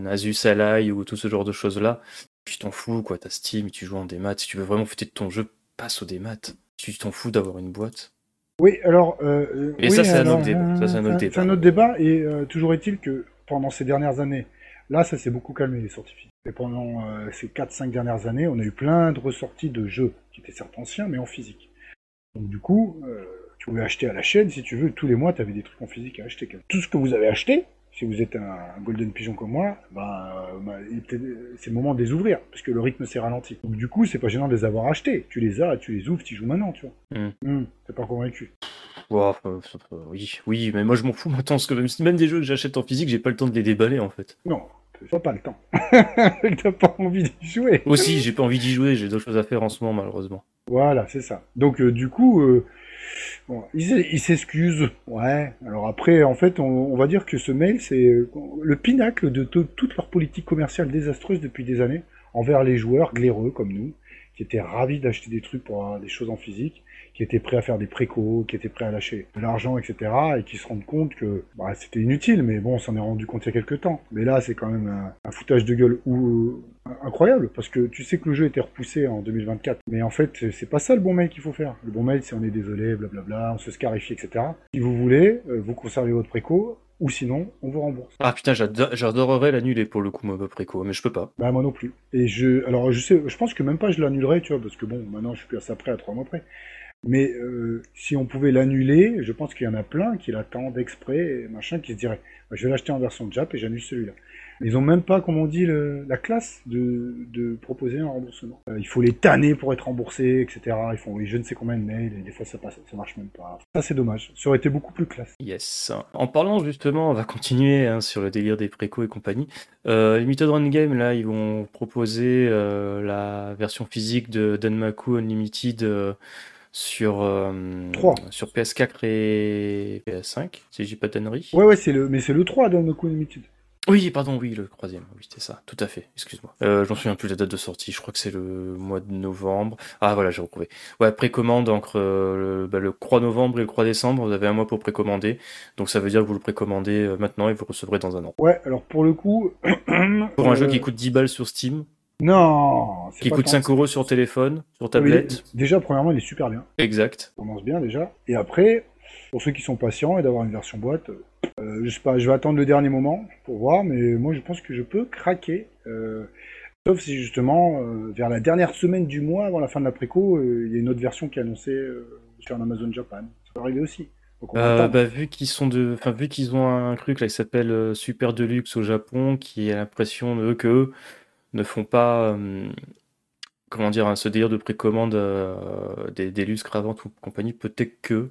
Asus Ally ou tout ce genre de choses-là. Tu t'en fous, quoi. T'as Steam, tu joues en démat. Si tu veux vraiment fêter de ton jeu, passe au démat. Tu t'en fous d'avoir une boîte. Oui, alors. Euh, et ça, c'est un autre débat. c'est un autre débat. Et toujours est-il que pendant ces dernières années, là, ça s'est beaucoup calmé, les sorties Et pendant ces 4-5 dernières années, on a eu plein de ressorties de jeux qui étaient certes anciens, mais en physique. Donc du coup, euh, tu pouvais acheter à la chaîne si tu veux. Tous les mois, tu avais des trucs en physique à acheter. Tout ce que vous avez acheté, si vous êtes un, golden pigeon comme moi, ben, euh, ben c'est le moment de les ouvrir, parce que le rythme s'est ralenti. Donc du coup, c'est pas gênant de les avoir achetés. Tu les as, tu les ouvres, tu joues maintenant, tu vois. Mm. Mm, t'es pas convaincu. oui, oui, mais moi je m'en fous maintenant, parce que même des jeux que j'achète en physique, j'ai pas le temps de les déballer en fait. Non, t'as pas le temps. t'as pas envie d'y jouer. Aussi, j'ai pas envie d'y jouer, j'ai d'autres choses à faire en ce moment, malheureusement. Voilà, c'est ça. Donc euh, du coup, euh, bon, il, s'excuse. Ouais. Alors après, en fait, on, va dire que ce mail, c'est le pinacle de toute leur politique commerciale désastreuse depuis des années envers les joueurs glaireux comme nous, qui étaient ravis d'acheter des trucs pour avoir des choses en physique qui étaient prêts à faire des précos, qui étaient prêts à lâcher de l'argent, etc., et qui se rendent compte que bah, c'était inutile, mais bon, on s'en est rendu compte il y a quelques temps. Mais là, c'est quand même un, foutage de gueule ou, euh, incroyable, parce que tu sais que le jeu était repoussé en 2024, mais en fait, c'est pas ça le bon mail qu'il faut faire. Le bon mail, c'est on est désolé, blablabla, on se scarifie, etc. Si vous voulez, euh, vous conservez votre préco, ou sinon, on vous rembourse. Ah putain, j'adorerais l'annuler pour le coup, mon préco, mais je peux pas. Bah moi non plus. Et je, alors je sais, je pense que même pas je l'annulerai, tu vois, parce que bon, maintenant je suis plus à ça près, à trois mois près. Mais euh, si on pouvait l'annuler, je pense qu'il y en a plein qui l'attendent exprès, machin, qui se diraient bah, je vais l'acheter en version Jap et j'annule celui-là. Ils ont même pas, comme on dit, la classe de, proposer un remboursement. Euh, il faut les tanner pour être remboursé, etc. Ils font je ne sais combien de mails et des fois ça passe, ça marche même pas. Ça c'est dommage. Ça aurait été beaucoup plus classe. Yes. En parlant justement, on va continuer hein, sur le délire des préco et compagnie. Euh, Limited Run Game, là, ils vont proposer euh, la version physique de Danmaku Unlimited. Sur, euh, sur PS4 et PS5, si j'ai pas d'annerie. Ouais, ouais, c'est le, mais c'est le 3 Danmaku Unlimited. Oui, pardon, oui, le troisième, oui, c'était ça, tout à fait, excuse-moi. Euh, J'en souviens plus de la date de sortie, je crois que c'est le mois de novembre. Ah voilà, j'ai retrouvé. Ouais, précommande entre euh, le, bah, le 3 novembre et le 3 décembre, vous avez un mois pour précommander, donc ça veut dire que vous le précommandez euh, maintenant et vous le recevrez dans un an. Ouais, alors pour le coup... pour un jeu qui coûte 10 balles sur Steam, non Qui coûte 5 euros sur téléphone, sur tablette. déjà, premièrement, il est super bien. Exact. Ça commence bien déjà. Et après, pour ceux qui sont patients et d'avoir une version boîte, euh, je sais pas, je vais attendre le dernier moment pour voir, mais moi je pense que je peux craquer. Euh, sauf si justement, euh, vers la dernière semaine du mois, avant la fin de la préco, il y a une autre version qui est annoncée sur Amazon Japan. Ça peut arriver aussi. bah, vu qu'ils sont de, enfin vu qu'ils ont un truc là qui s'appelle Super Deluxe au Japon, qui a l'impression de que ne font pas, comment dire, ce délire de précommande des, des lustres avant ou compagnie, peut-être que.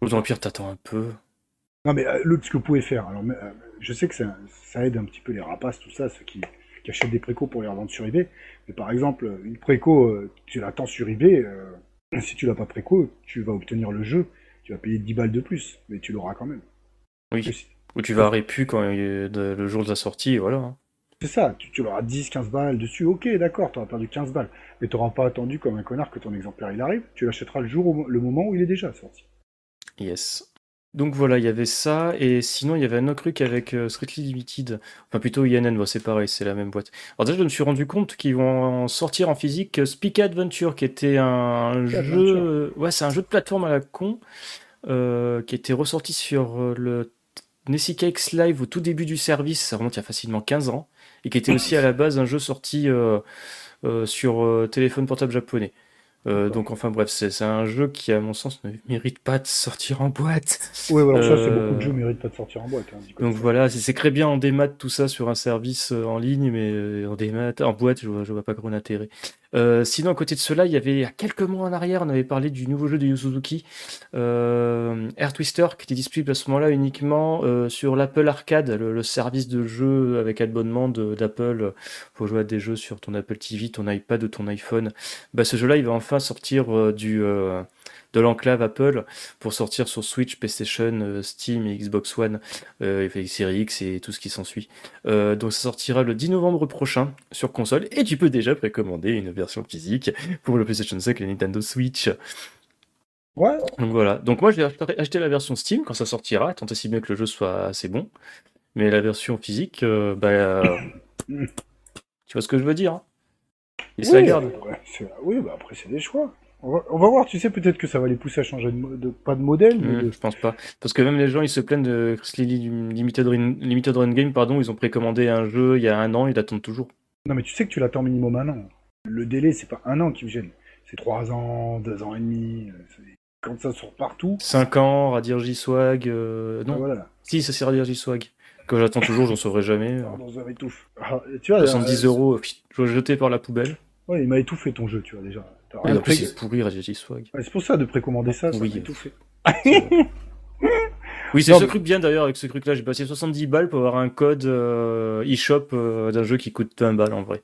Aux Empires, t'attends un peu. Non, mais le, ce que vous pouvez faire, alors, je sais que ça, aide un petit peu les rapaces, tout ça, ceux qui, achètent des précos pour les revendre sur eBay. Mais par exemple, une préco, tu l'attends sur eBay, si tu l'as pas préco, tu vas obtenir le jeu, tu vas payer 10 balles de plus, mais tu l'auras quand même. Oui. Ou tu vas répu quand le jour de la sortie, voilà. C'est ça, tu, tu auras 10, 15 balles dessus, ok, d'accord, tu auras perdu 15 balles. Mais tu n'auras pas attendu comme un connard que ton exemplaire il arrive, tu l'achèteras le jour, le moment où il est déjà sorti. Yes. Donc voilà, il y avait ça, et sinon il y avait un autre truc avec euh, Strictly Limited, enfin plutôt INN, bon, c'est pareil, c'est la même boîte. Alors déjà, je me suis rendu compte qu'ils vont sortir en physique euh, Speak Adventure, qui était un jeu, ouais, c'est un jeu de plateforme à la con, euh, qui était ressorti sur le Nessie Cakes Live au tout début du service, ça remonte il y a facilement 15 ans, et qui était aussi à la base un jeu sorti sur téléphone portable japonais. Euh, donc enfin bref, c'est un jeu qui à mon sens ne mérite pas de sortir en boîte. Oui, voilà, ça c'est beaucoup de jeux méritent pas de sortir en boîte. Hein, donc voilà, c'est très bien en démat tout ça sur un service euh, en ligne, mais euh, en démat, en boîte, je vois, je vois pas grand intérêt. Euh, sinon, à côté de cela, il y avait il quelques mois en arrière, on avait parlé du nouveau jeu de Yu Suzuki, euh, Air Twister, qui était disponible à ce moment-là uniquement euh, sur l'Apple Arcade, le, service de jeu avec abonnement d'Apple pour jouer à des jeux sur ton Apple TV, ton iPad ou ton iPhone. Bah, ce jeu-là, il va enfin sortir du de l'enclave Apple pour sortir sur Switch, PlayStation, euh, Steam et Xbox One, euh, et Series X et tout ce qui s'ensuit. Euh, donc ça sortira le 10 novembre prochain sur console et tu peux déjà précommander une version physique pour le PlayStation 5 et Nintendo Switch. Ouais. Donc voilà. Donc moi je vais acheter la version Steam quand ça sortira, tant aussi bien que le jeu soit assez bon. Mais la version physique, bah, tu vois ce que je veux dire hein? Se la gardent. oui, bah après c'est des choix. On va, voir, tu sais, peut-être que ça va les pousser à changer de, pas de modèle. Mais mmh, Je pense pas. Parce que même les gens, ils se plaignent de Limited, Run, Limited Run Game, pardon, ils ont précommandé un jeu il y a un an, ils l'attendent toujours. Non, mais tu sais que tu l'attends minimum un an. Le délai, c'est pas un an qui me gêne. C'est trois ans, deux ans et demi. Quand ça sort partout. Cinq ans, Radir J-Swag. Euh, non. Ah, voilà. Si, ça c'est Radir J-Swag. Que j'attends toujours, j'en sauverai jamais. Pardon, ça m'étouffe. Ah, tu vois, 70 euh, euros, je vais jeter par la poubelle. Ouais, il m'a étouffé ton jeu, tu vois, déjà. Et en plus, c'est pourri Swag. c'est pour ça de précommander ça, ça oui. tout fait. oui, c'est ce truc bien d'ailleurs avec ce truc-là. J'ai passé 70 balles pour avoir un code euh, e-shop euh, d'un jeu qui coûte 20 balles en vrai.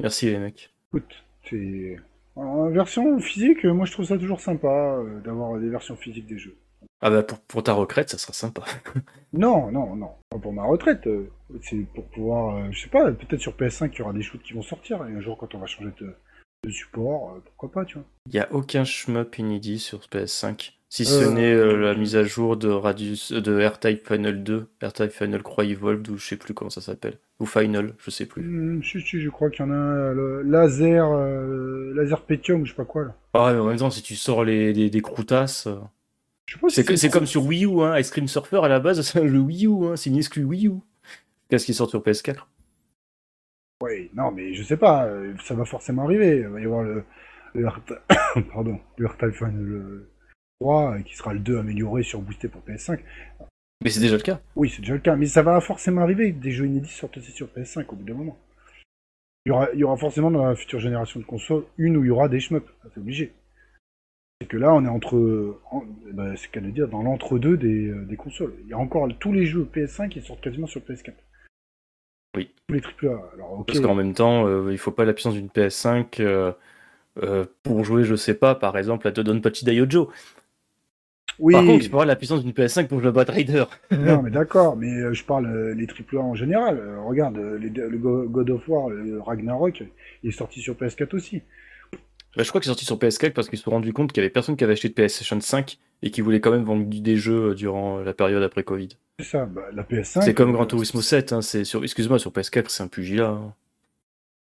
Merci les mecs. Écoute, c'est. En version physique, moi je trouve ça toujours sympa euh, d'avoir des versions physiques des jeux. Ah bah pour, pour ta retraite, ça sera sympa. non, non, non. Pas pour ma retraite. C'est pour pouvoir. je sais pas, peut-être sur PS5 il y aura des shoots qui vont sortir et un jour quand on va changer de de support, euh, pourquoi pas, tu vois. Il n'y a aucun shmup inédit sur PS5. Si ce euh, n'est euh, la mise à jour de Radius de R-Type Final 2, R-Type Final Croix Evolved, ou je sais plus comment ça s'appelle. Ou Final, je sais plus. Hmm, si, si, je crois qu'il y en a un, le laser, laser Petium, je sais pas quoi, là. Ah, mais en même temps, si tu sors les, des, des croutasses. c'est comme sur Wii U, hein. Ice Cream Surfer à la base, jeu Wii U, hein. c'est une exclu Wii U. Qu'est-ce qui sort sur PS4 oui, non, mais je sais pas, euh, ça va forcément arriver. Il va y avoir le, le, pardon, le le 3 euh, qui sera le 2 amélioré, surboosté pour PS5. Mais c'est déjà le cas. Oui, c'est déjà le cas, mais ça va forcément arriver. Des jeux inédits sortent aussi sur PS5 au bout d'un moment. Il y, aura, il y aura forcément dans la future génération de consoles une où il y aura des shmups, c'est obligé. C'est que là, on est entre, bah, c'est qu'à le dire, dans l'entre-deux des, euh, des consoles. Il y a encore tous les jeux PS5 qui sortent quasiment sur PS4. Oui. les AAA. Parce qu'en même temps, euh, il faut pas la puissance d'une PS5 euh, euh, pour jouer, je sais pas, par exemple, à Dodonpachi Daiojo. Oui. Par contre, tu peux la puissance d'une PS5 pour jouer à Bad Rider. non, mais d'accord, mais je parle les AAA en général. regarde, le God of War, le Ragnarok, il est sorti sur PS4 aussi. Bah, je crois qu'il est sorti sur PS4 parce qu'ils se sont rendus compte qu'il y avait personne qui avait acheté de PlayStation 5 et qui voulait quand même vendre des jeux durant la période après Covid. C'est ça, bah, la PS5. C'est comme Gran Turismo 7, hein, c'est sur, excuse-moi, sur PS4, c'est un pugilat. Hein.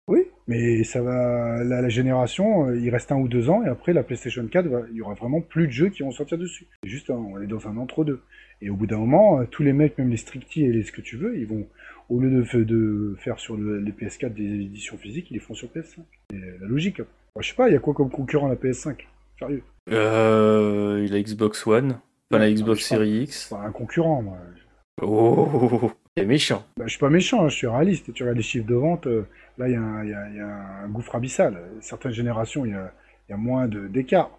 Oui, mais ça va, la, génération, euh, il reste un ou deux ans, et après la PlayStation 4, il y aura vraiment plus de jeux qui vont sortir dessus. C'est juste, on est dans un entre-deux. Et au bout d'un moment, euh, tous les mecs, même les stricti et les ce que tu veux, ils vont, au lieu de, de faire sur les PS4 des éditions physiques, ils les font sur PS5. C'est la logique. je sais pas, il y a quoi comme concurrent à la PS5 Sérieux Euh. Il a Xbox One. Enfin, la Xbox Series X. un concurrent, moi. Oh, c'est méchant. Bah, je suis pas méchant, hein, je suis réaliste. Tu regardes les chiffres de vente, euh, là, il y, y, a un gouffre abyssal. Certaines générations, il y a, y a, moins d'écart.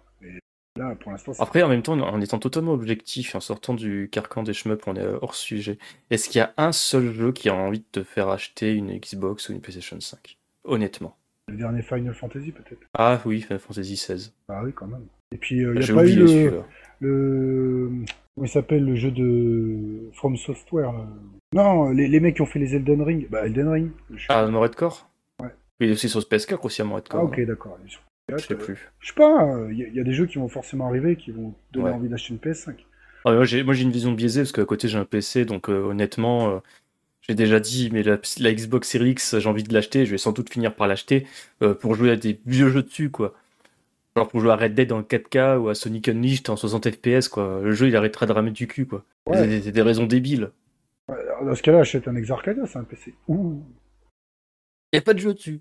Là, pour l'instant, Après, en même temps, en étant totalement objectif, en sortant du carcan des shmups, on est hors sujet. Est-ce qu'il y a un seul jeu qui a envie de te faire acheter une Xbox ou une PlayStation 5 Honnêtement. Le dernier Final Fantasy, peut-être Ah oui, Final Fantasy 16. Ah oui, quand même. Et puis, euh, il n'y a pas eu le, le... Comment il s'appelle le jeu de From Software Non, les, les, mecs qui ont fait les Elden Ring. Bah, Elden Ring. Ah, Mored Core Ouais. Il est aussi sur PS4 aussi à Mored Core. Ah, ok, d'accord. Je sais plus. Je sais pas, il y, a des jeux qui vont forcément arriver qui vont donner envie d'acheter une PS5. Ah, moi, j'ai, moi, j'ai une vision biaisée parce qu'à côté, j'ai un PC, donc euh, honnêtement, euh, j'ai déjà dit, mais la, la Xbox Series X, j'ai envie de l'acheter, je vais sans doute finir par l'acheter euh, pour jouer à des vieux jeux dessus, quoi. Genre pour jouer à Red Dead en 4K ou à Sonic Unleashed en 60 FPS, quoi. Le jeu, il arrêtera de ramer du cul, quoi. Ouais. C'est, des raisons débiles. Ouais, Dans ce cas-là, achète un Exarcadia, c'est un PC. Ouh. Il a pas de jeu dessus.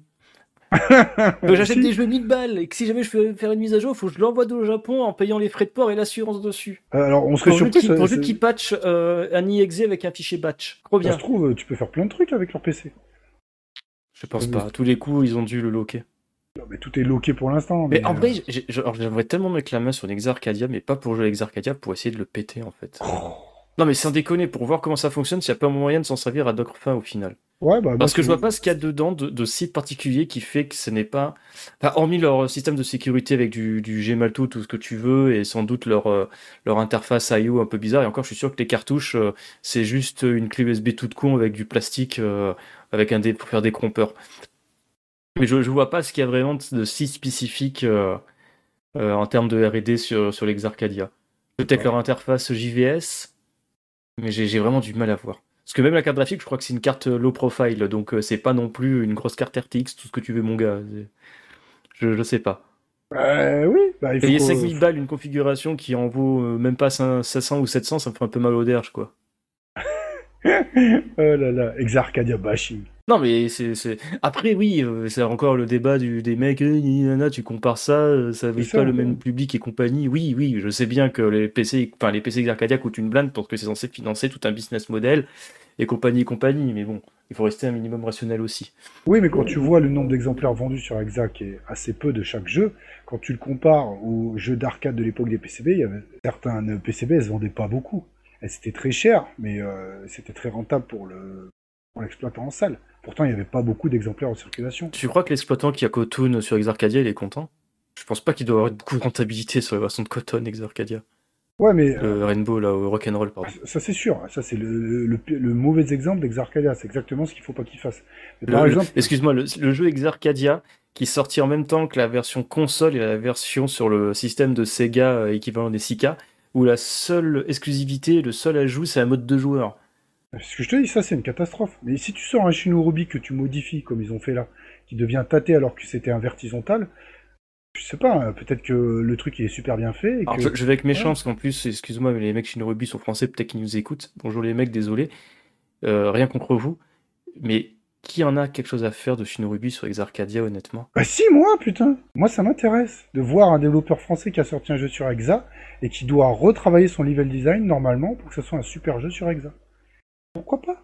Donc, j'achète des jeux 1000 balles et que si jamais je fais faire une mise à jour, faut que je l'envoie au Japon en payant les frais de port et l'assurance dessus. Euh, Alors, on serait surpris. ça- pour jeu ça- qui patch euh, un IXE avec un fichier batch. Trop Ça bien. se trouve, tu peux faire plein de trucs avec leur PC. Je pense Oui. pas. À tous les coups, ils ont dû le loquer. Non, mais tout est loqué pour l'instant. Mais en euh, vrai, j'aimerais tellement mettre la main sur une Exarcadia, mais pas pour jouer à Exarcadia, pour essayer de le péter en fait. oh. Non, mais sans déconner, pour voir comment ça fonctionne, s'il n'y a pas moyen de s'en servir à d'autres fins au final. Ouais, bah, Parce que je vois pas ce qu'il y a dedans de, de site particulier qui fait que ce n'est pas. Enfin, hormis leur système de sécurité avec du, du Gemalto, tout ce que tu veux, et sans doute leur, euh, leur interface IO un peu bizarre. Et encore, je suis sûr que les cartouches, euh, c'est juste une clé USB toute con avec du plastique, euh, avec un dé pour faire des compeurs. Mais je, je vois pas ce qu'il y a vraiment de, de si spécifique euh, euh, en termes de RD sur, sur l'Exarcadia. Peut-être leur interface JVS, mais j'ai vraiment du mal à voir. Parce que même la carte graphique, je crois que c'est une carte euh, low profile, donc euh, c'est pas non plus une grosse carte RTX, tout ce que tu veux, mon gars. Je, je sais pas. Euh, oui, bah, il faut. Payer qu'on- 5000 balles une configuration qui en vaut même pas 5- 500 ou 700, ça me fait un peu mal au derge, quoi. oh là là, Exarcadia bashing. Non, mais c'est. c'est- Après, oui, euh, c'est encore le débat du, des mecs, euh, nana, tu compares ça, euh, ça vise pas le même public et compagnie. Oui, oui, je sais bien que les PC, enfin, les PC Arcadia coûtent une blinde parce que c'est censé financer tout un business model et compagnie et compagnie, mais bon, il faut rester un minimum rationnel aussi. Oui, mais quand tu vois le nombre d'exemplaires vendus sur Exa, qui est assez peu de chaque jeu, quand tu le compares aux jeux d'arcade de l'époque des PCB, il y avait certains PCB, elles se vendaient pas beaucoup. Elles étaient très chères, mais euh, c'était très rentable pour le pour l'exploitant en salle. Pourtant, il n'y avait pas beaucoup d'exemplaires en circulation. Tu crois que l'exploitant qui a Cotton sur Exarcadia, il est content? Je pense pas qu'il doit avoir beaucoup de rentabilité sur la version de Cotton Exarcadia. Ouais, mais euh, Rainbow, là, au Rock'n'Roll, pardon. ça c'est sûr. Ça c'est le, le, le mauvais exemple d'Exarcadia. C'est exactement ce qu'il faut pas qu'il fasse. Mais Le- par le- exemple, Excuse-moi, le, jeu Exarcadia, qui sortit en même temps que la version console et la version sur le système de Sega euh, équivalent des 6K, où la seule exclusivité, le seul ajout, c'est un mode de joueur. Ce que je te dis, ça c'est une catastrophe. Mais si tu sors un Shinorubi que tu modifies comme ils ont fait là, qui devient tâté alors que c'était un vertisontal, je sais pas, hein, peut-être que le truc il est super bien fait. Et Alors, que... je, je vais être méchant, parce qu'en plus, excuse-moi, mais les mecs Shinorubi sont français, peut-être qu'ils nous écoutent. Bonjour les mecs, désolé. Euh, rien contre vous. Mais qui en a quelque chose à faire de Shinorubi sur Exarcadia, honnêtement? Bah si, moi, putain Moi ça m'intéresse de voir un développeur français qui a sorti un jeu sur Exa et qui doit retravailler son level design normalement pour que ce soit un super jeu sur Exa. Pourquoi pas?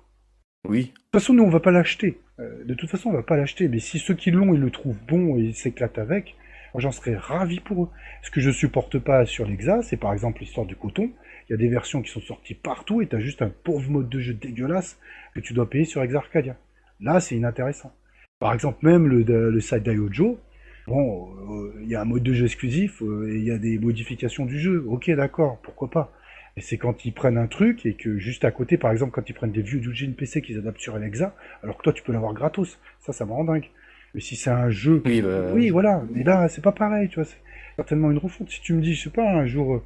Oui. De toute façon, nous, on va pas l'acheter. Euh, de toute façon, on va pas l'acheter. Mais si ceux qui l'ont, ils le trouvent bon et ils s'éclatent avec, moi, j'en serais ravi pour eux. Ce que je supporte pas sur l'Exa, c'est par exemple l'histoire du coton. Il y a des versions qui sont sorties partout et t'as juste un pauvre mode de jeu dégueulasse que tu dois payer sur Exarcadia. Là, c'est inintéressant. Par exemple, même le, le side Diojo, bon, euh, il y a un mode de jeu exclusif euh, et il y a des modifications du jeu. Ok, d'accord, pourquoi pas. Et c'est quand ils prennent un truc et que juste à côté, par exemple, quand ils prennent des vieux Doujin PC qu'ils adaptent sur Alexa, alors que toi tu peux l'avoir gratos. Ça, ça me rend dingue. Mais si c'est un jeu. Oui, bah, Oui, voilà. Mais là, c'est pas pareil, tu vois. C'est certainement une refonte. Si tu me dis, je sais pas, un jour,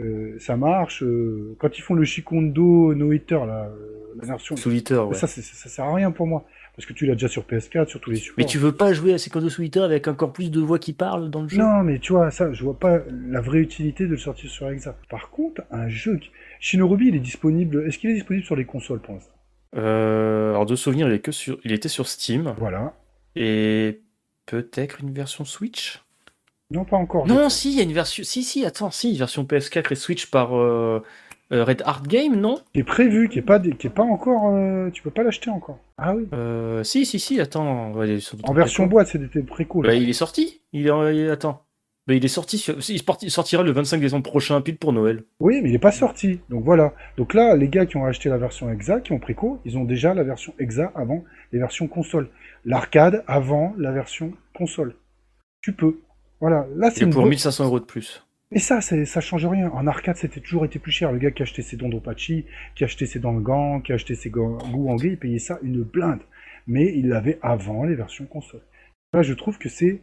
euh, ça marche. euh, quand ils font le Shikondo No Hitter, là, euh, la version. Solitaire, ouais. Ça, ça sert à rien pour moi. Parce que tu l'as déjà sur PS4, sur tous les supports. Mais tu veux pas jouer à Secondo Solitaire avec encore plus de voix qui parlent dans le jeu? Non, mais tu vois, ça, je vois pas la vraie utilité de le sortir sur Exa. Par contre, un jeu. qui- Shinorubi, il est disponible. Est-ce qu'il est disponible sur les consoles pour l'instant? Euh, alors de souvenir, il, est que sur... il était sur Steam Voilà. et peut-être une version Switch? Non, pas encore. Non, si, il y a une version. Si, si, attends, si, une version PS4 et Switch par euh, euh, Red Art Game, non? Qui est prévu, qui est pas, qui est pas encore. euh, tu peux pas l'acheter encore. Ah oui. euh, Si, si, si, attends. ouais, En version boîte, c'est des préco. Bah, il est sorti. Il est, en- il est- attends. Bah, il est sorti. Sur... il sorti- il sortira le 25 décembre prochain, pile pour Noël. Oui, mais il est pas sorti. Donc voilà. Donc là, les gars qui ont acheté la version Exa, qui ont préco, ils ont déjà la version Exa avant les versions console. L'arcade avant la version console. Tu peux. Voilà. Là, c'est pour bonne- 1500 euros de plus. Et ça, ça change rien. En arcade, c'était toujours été plus cher. Le gars qui achetait ses Dondropachi, qui achetait ses Dangan, qui achetait ses Go- Gouangé, il payait ça une blinde. Mais il l'avait avant les versions console. Là, je trouve que c'est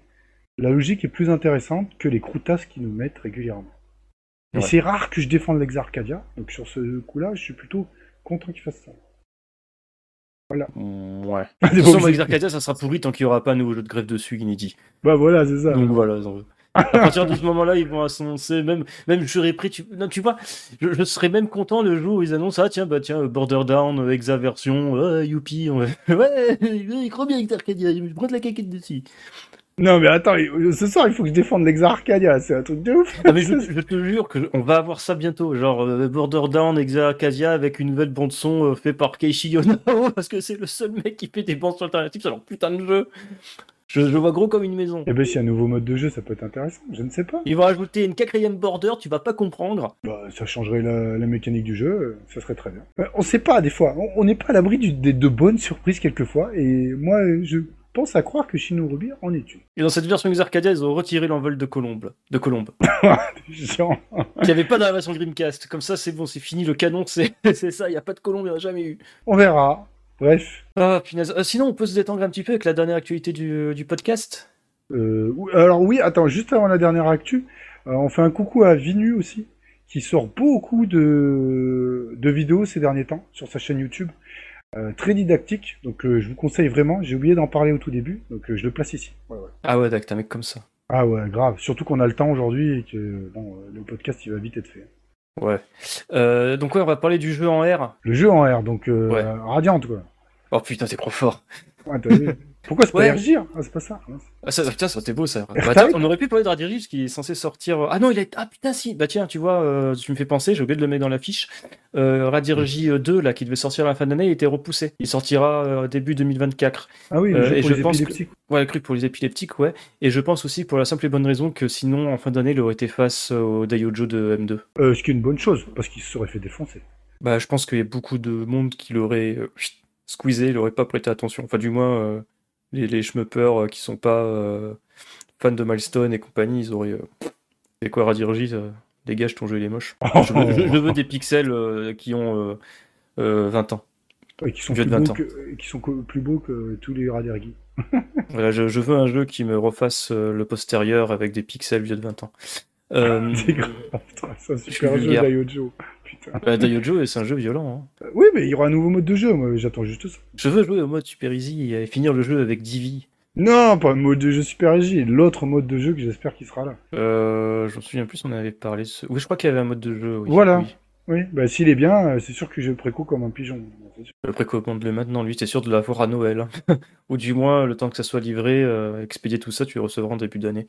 la logique est plus intéressante que les croûtasses qu'ils nous mettent régulièrement. Et c'est rare que je défende l'ex Arcadia, donc sur ce coup-là, je suis plutôt content qu'il fasse ça. Voilà. Mm, ouais. De toute façon, Ex Arcadia, ça sera pourri tant qu'il n'y aura pas un nouveau jeu de grève dessus inédit. Bah voilà, c'est ça. Donc voilà, à partir de ce moment-là, ils vont annoncer, même, même je serais prêt, tu, non, tu vois, je, serais même content le jour où ils annoncent, ah tiens, bah tiens, Border Down, Exa version, youpi, ouais, il croit bien avec Arcadia, je prends de la caquette dessus. Non mais attends, ce soir il faut que je défende l'Exa Arcadia, c'est un truc de ouf. Ah, mais je, te jure qu'on va avoir ça bientôt, genre euh, Border Down, Exa Arcadia avec une nouvelle bande son euh, fait par Keishi Yonao parce que c'est le seul mec qui fait des bandes alternatives sur leur putain de jeu. Je, je, vois gros comme une maison. Eh ben, s'il y a un nouveau mode de jeu, ça peut être intéressant, je ne sais pas. Ils vont rajouter une quatrième border, tu vas pas comprendre. Bah, ça changerait la, mécanique du jeu, ça serait très bien. On euh, on sait pas, des fois. On n'est pas à l'abri de, de bonnes surprises, quelquefois. Et moi, je pense à croire que Shinorubi en est une. Et dans cette version Xarcadia, ils ont retiré l'envol de Colombe. De Colombe. Qui n'y avait pas dans la version Dreamcast. Comme ça, c'est bon, c'est fini, le canon, c'est ça, il n'y a pas de Colombe, il n'y en a jamais eu. On verra. Bref. Ah, euh, sinon, on peut se détendre un petit peu avec la dernière actualité du, podcast euh, Alors oui, attends, juste avant la dernière actu, euh, on fait un coucou à Vinu aussi, qui sort beaucoup de, de vidéos ces derniers temps sur sa chaîne YouTube. très didactique, donc je vous conseille vraiment. J'ai oublié d'en parler au tout début, donc je le place ici. Ah ouais, d'accord, un mec comme ça. Ah ouais, grave. Surtout qu'on a le temps aujourd'hui et que le podcast il va vite être fait. Ouais. Euh, donc ouais, on va parler du jeu en R. Le jeu en R, donc euh, Radiant, quoi. Oh putain, c'est trop fort. Ouais, Pourquoi c'est pas ouais. Ah, c'est pas ça. Ah, ça, putain, ça c'était beau ça. Bah, on aurait pu parler de Radirigi qui est censé sortir. Euh, ah non, il est. Ah putain, si. Bah tiens, tu vois, euh, tu me fais penser, j'ai oublié de le mettre dans l'affiche. Euh, Radirigi 2, là, qui devait sortir à la fin d'année, il était repoussé. Il sortira euh, début 2024. Ah oui, et je pense que... Ouais, cru pour les épileptiques, ouais. Et je pense aussi pour la simple et bonne raison que sinon, en fin d'année, il aurait été face au Daiojo de M2. ce qui est une bonne chose, parce qu'il se serait fait défoncer. Bah, je pense qu'il y a beaucoup de monde qui l'aurait squeezé, il n'aurait pas prêté attention. Enfin, du moins les, les schmuppers euh, qui sont pas euh, fans de Milestone et compagnie, ils auraient. Euh, c'est quoi Radirji Dégage ton jeu, il est moche. je, veux, des pixels qui ont 20 ans. qui, sont plus beaux que, qui sont plus beaux que tous les Radirgi. voilà, je, veux un jeu qui me refasse le postérieur avec des pixels vieux de 20 ans. c'est grave, c'est un super jeu Bah, Daiojo, c'est un jeu violent. Hein. Oui, mais il y aura un nouveau mode de jeu, moi j'attends juste ça. Je veux jouer au mode Super Easy et finir le jeu avec Divi. Non, pas le mode de jeu Super Easy, l'autre mode de jeu que j'espère qu'il sera là. Euh, je me souviens plus, on avait parlé. Oui, je crois qu'il y avait un mode de jeu. voilà. Oui. bah s'il est bien, euh, c'est sûr que je préco comme un pigeon. Je précommande le maintenant, lui, c'est sûr de l'avoir à Noël. Hein. Ou du moins, le temps que ça soit livré, euh, expédier tout ça, tu le recevras en début d'année.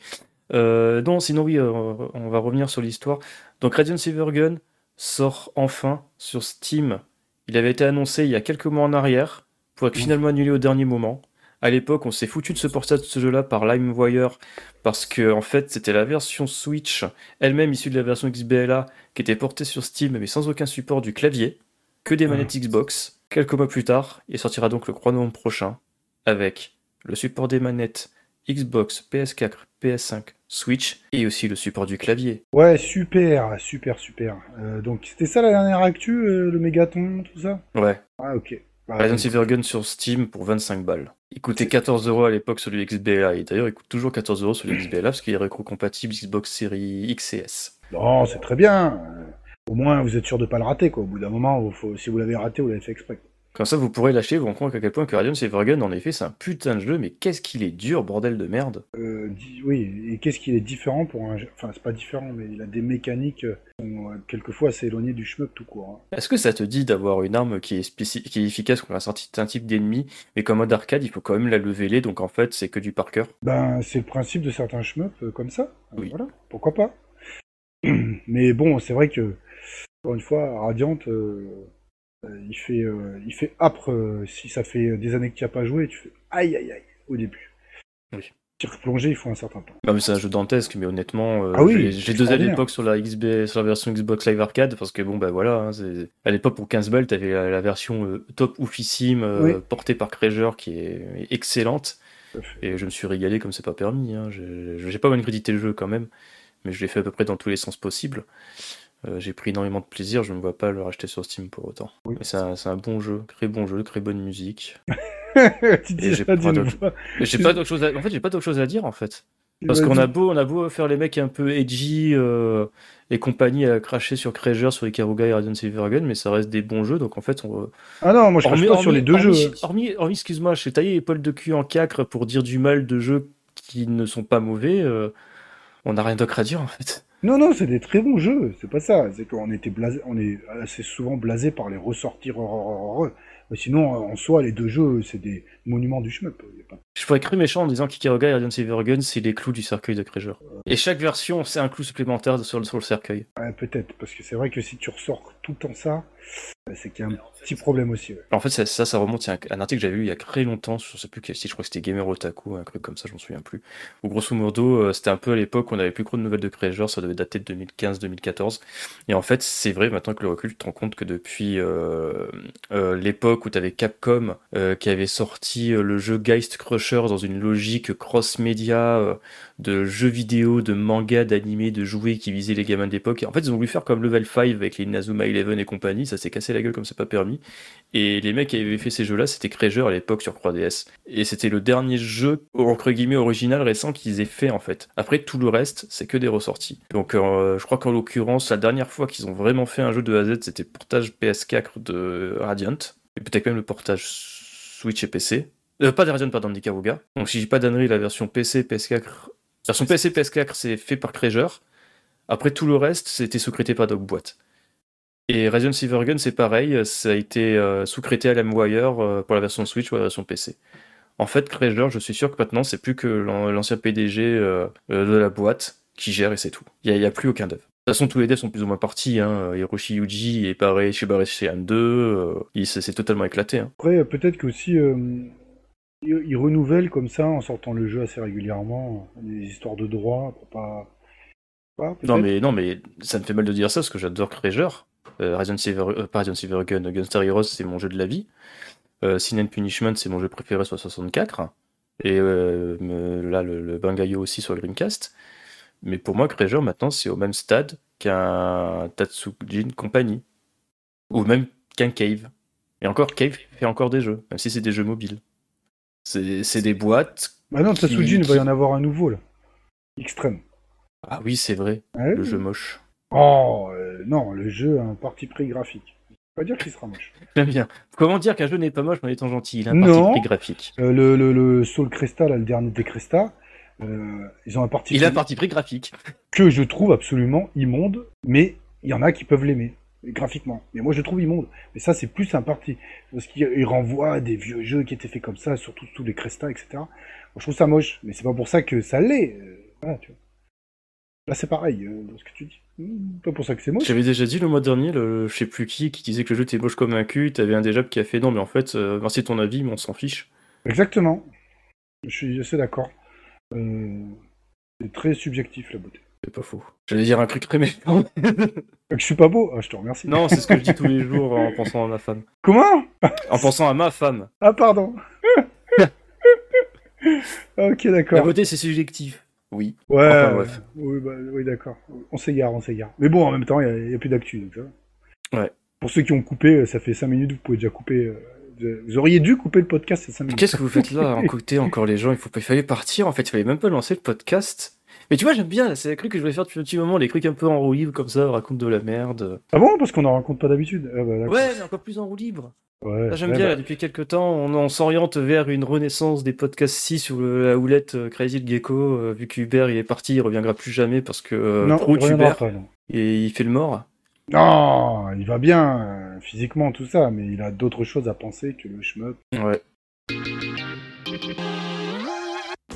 Euh, non, sinon, oui, on va revenir sur l'histoire. Donc, Radiant Silvergun, sort enfin sur Steam. Il avait été annoncé il y a quelques mois en arrière, pour être finalement annulé au dernier moment. À l'époque, on s'est foutu de ce portage de ce jeu-là par LimeWire, parce que en fait, c'était la version Switch, elle-même issue de la version XBLA, qui était portée sur Steam, mais sans aucun support du clavier, que des manettes Xbox. Quelques mois plus tard, il sortira donc le 3 novembre prochain, avec le support des manettes Xbox, PS4, PS5, Switch et aussi le support du clavier. Ouais, super, super, super. Euh, donc c'était ça la dernière actu, euh, le mégaton, tout ça? Ouais. Ah ok. Bah, Resident Evil sur Steam pour 25 balles. Il coûtait 14 euros à l'époque sur le XBLA et d'ailleurs il coûte toujours 14 euros sur le XBLA parce qu'il est rétro-compatible Xbox Series X et S. Bon, c'est très bien. Au moins vous êtes sûr de pas le rater quoi. Au bout d'un moment, si vous l'avez raté, vous l'avez fait exprès. Comme ça, vous pourrez lâcher, vous rendre compte à quel point que Radiant Silvergun, en effet, c'est un putain de jeu, mais qu'est-ce qu'il est dur, bordel de merde. Euh, oui, et qu'est-ce qu'il est différent pour un jeu. Enfin, c'est pas différent, mais il a des mécaniques euh, qui sont euh, quelquefois assez éloignées du shmup tout court. Hein. Est-ce que ça te dit d'avoir une arme qui est, qui est efficace contre un certain type d'ennemi, mais comme mode arcade, il faut quand même la lever les, donc en fait, c'est que du par cœur? Ben, c'est le principe de certains shmup comme ça. Oui. Voilà, pourquoi pas. mais bon, c'est vrai que, encore une fois, Radiant. Euh, il fait, euh, il fait âpre euh, si ça fait des années que tu n'as pas joué, tu fais aïe aïe aïe au début. Oui. Replonger, il faut un certain temps. Non, mais c'est un jeu dantesque, mais honnêtement, ah oui, j'ai deux à l'époque sur la XB, sur la version Xbox Live Arcade, parce que bon, bah voilà, hein, à l'époque pour 15 balles, t'avais la, la version top oufissime, portée par Krager, qui est excellente. Et je me suis régalé comme c'est pas permis. Hein. J'ai pas mal crédité le jeu quand même, mais je l'ai fait à peu près dans tous les sens possibles. Euh, j'ai pris énormément de plaisir, je ne vois pas le racheter sur Steam pour autant. Mais c'est un, bon jeu, très bon jeu, très bonne musique. j'ai pas d'autre chose à... En fait, j'ai pas d'autre chose à dire en fait. Parce qu'on a beau, on a beau faire les mecs un peu edgy euh, et compagnie à cracher sur Krager, sur Ikaruga et Radiant Silvergun, mais ça reste des bons jeux, donc en fait on. Ah non, moi je crache pas sur les deux hormis, jeux. Hormis, hormis excuse-moi, je taillé l'épaule de cul en cacre pour dire du mal de jeux qui ne sont pas mauvais. euh, on n'a rien d'autre à dire en fait. Non, non, c'est des très bons jeux, c'est pas ça. C'est qu'on était blasé, on est assez souvent blasé par les ressortir heureux. Mais sinon, en soi, les deux jeux, c'est des monuments du shmup. Pas- Je pourrais cru méchant en disant qu'Ikaruga et Radiant Silvergun, c'est les clous du cercueil de Krager. Et chaque version, c'est un clou supplémentaire sur le, sur le cercueil. Ouais, peut-être, parce que c'est vrai que si tu ressors temps ça, euh, c'est un petit problème aussi. En fait, ça, ça, remonte à un, article que j'avais lu il y a très longtemps, je sais plus quel site, je crois que c'était Gamer Otaku, un truc comme ça, je m'en souviens plus. Où grosso modo, euh, c'était un peu à l'époque où on avait plus gros de nouvelles de Krager, ça devait dater de 2015-2014. Et en fait, c'est vrai, maintenant que le recul, tu te rends compte que depuis euh, l'époque où tu Capcom qui avait sorti le jeu Geist Crusher dans une logique cross-média de jeux vidéo, de manga, d'animé, de jouets qui visaient les gamins de l'époque. Et en fait, ils ont voulu faire comme Level 5 avec les Inazuma Eleven et compagnie, ça s'est cassé la gueule comme c'est pas permis. Et les mecs qui avaient fait ces jeux-là, c'était Krager à l'époque sur 3DS. Et c'était le dernier jeu, entre guillemets, original récent qu'ils aient fait en fait. Après, tout le reste, c'est que des ressorties. Donc, euh, je crois qu'en l'occurrence, la dernière fois qu'ils ont vraiment fait un jeu de A à Z, c'était portage PS4 de Radiant. Et peut-être même le portage Switch et PC. Euh, pas de Radiant, pardon, d'Ikaruga. Donc, si j'ai pas d'annerie, la version PC, PS4. Version PC, PS4, c'est fait par Krager. Après, tout le reste, c'était sous-crété par Dogboîte. Et Radiant Silvergun, c'est pareil, ça a été euh, sous-crété à LimeWire euh, pour la version Switch ou la version PC. En fait, Krager, je suis sûr que maintenant, c'est plus que l'an- l'ancien PDG euh, euh, de la boîte qui gère et c'est tout. Il n'y a, plus aucun dev. De toute façon, tous les devs sont plus ou moins partis. Hein. Hiroshi Yuji est pareil chez Barishian 2. Euh, il s'est c'est totalement éclaté. Hein. Après, euh, peut-être qu'aussi, euh, ils, renouvellent comme ça, en sortant le jeu assez régulièrement, des histoires de droit pour pas. Non mais, non, mais ça me fait mal de dire ça parce que j'adore Krager. Euh, Silver, euh, pas Radiant Silvergun, Gunstar Heroes, c'est mon jeu de la vie. Euh, Sin and Punishment, c'est mon jeu préféré sur 64. Et euh, là, le, le Bangayo aussi sur Dreamcast. Mais pour moi, Krager, maintenant, c'est au même stade qu'un Tatsujin Company. Ou même qu'un Cave. Et encore, Cave fait encore des jeux, même si c'est des jeux mobiles. C'est c'est des boîtes. Bah non, qui- Tatsujin, il va qui- y en avoir un nouveau, là. Extrême. Ah oui, c'est vrai, Ah le oui. jeu moche. Oh, euh, non, le jeu a un parti pris graphique. Pas dire qu'il sera moche. J'aime bien. Comment dire qu'un jeu n'est pas moche en étant gentil Il a un Non. parti pris graphique? Euh, le, le, le Soul Cresta, là, le dernier des Cresta, euh, ils ont un parti Il a un pris parti pris graphique. que je trouve absolument immonde, mais il y en a qui peuvent l'aimer, graphiquement. Mais moi, je le trouve immonde. Mais ça, c'est plus un parti. Parce qu'il il renvoie à des vieux jeux qui étaient faits comme ça, surtout tous les Cresta, etc. Moi, je trouve ça moche, mais c'est pas pour ça que ça l'est. euh, voilà, tu vois. Là, c'est pareil, euh, dans ce que tu dis. Hmm, Pas pour ça que c'est moche. J'avais déjà dit le mois dernier, le, je sais plus qui, qui disait que le jeu était moche comme un cul. T'avais un déjà qui a fait non, mais en fait, euh, merci de ton avis, mais on s'en fiche. Exactement. Je suis assez d'accord. Euh, c'est très subjectif, la beauté. C'est pas faux. J'allais dire un truc très méchant. Je suis pas beau Ah, je te remercie. non, c'est ce que je dis tous les jours en pensant à ma femme. Comment? En pensant à ma femme. Ah, pardon. ok, La d'accord. beauté, c'est subjectif. Oui. Ouais, Enfin, bref. oui, bah, oui d'accord. On s'égare, on s'égare. Mais bon, en même temps, il n'y a, plus d'actu. donc ça va. Ouais. Pour ceux qui ont coupé, euh, ça fait 5 minutes, vous pouvez déjà couper. euh, vous- auriez dû couper le podcast ces 5 minutes. Qu'est-ce que vous faites là, à écouter encore les gens? Il, faut il fallait partir, en fait, il fallait même pas lancer le podcast. Mais tu vois, j'aime bien, c'est les trucs que je voulais faire depuis un petit moment, les trucs un peu en roue libre comme ça, raconte de la merde. Ah bon Parce qu'on n'en raconte pas d'habitude. Ah bah. Ouais, mais encore plus en roue libre. Ouais, j'aime bien, bah, là, depuis quelques temps, on, on s'oriente vers une renaissance des podcasts 6 sur le- la houlette euh, Crazy le Gecko. euh, vu qu'Hubert il est parti, il reviendra plus jamais parce que euh, non, Prout, il Hubert, pas, non. et il fait le mort. Non, il va bien physiquement, tout ça, mais il a d'autres choses à penser que le shmup. Ouais.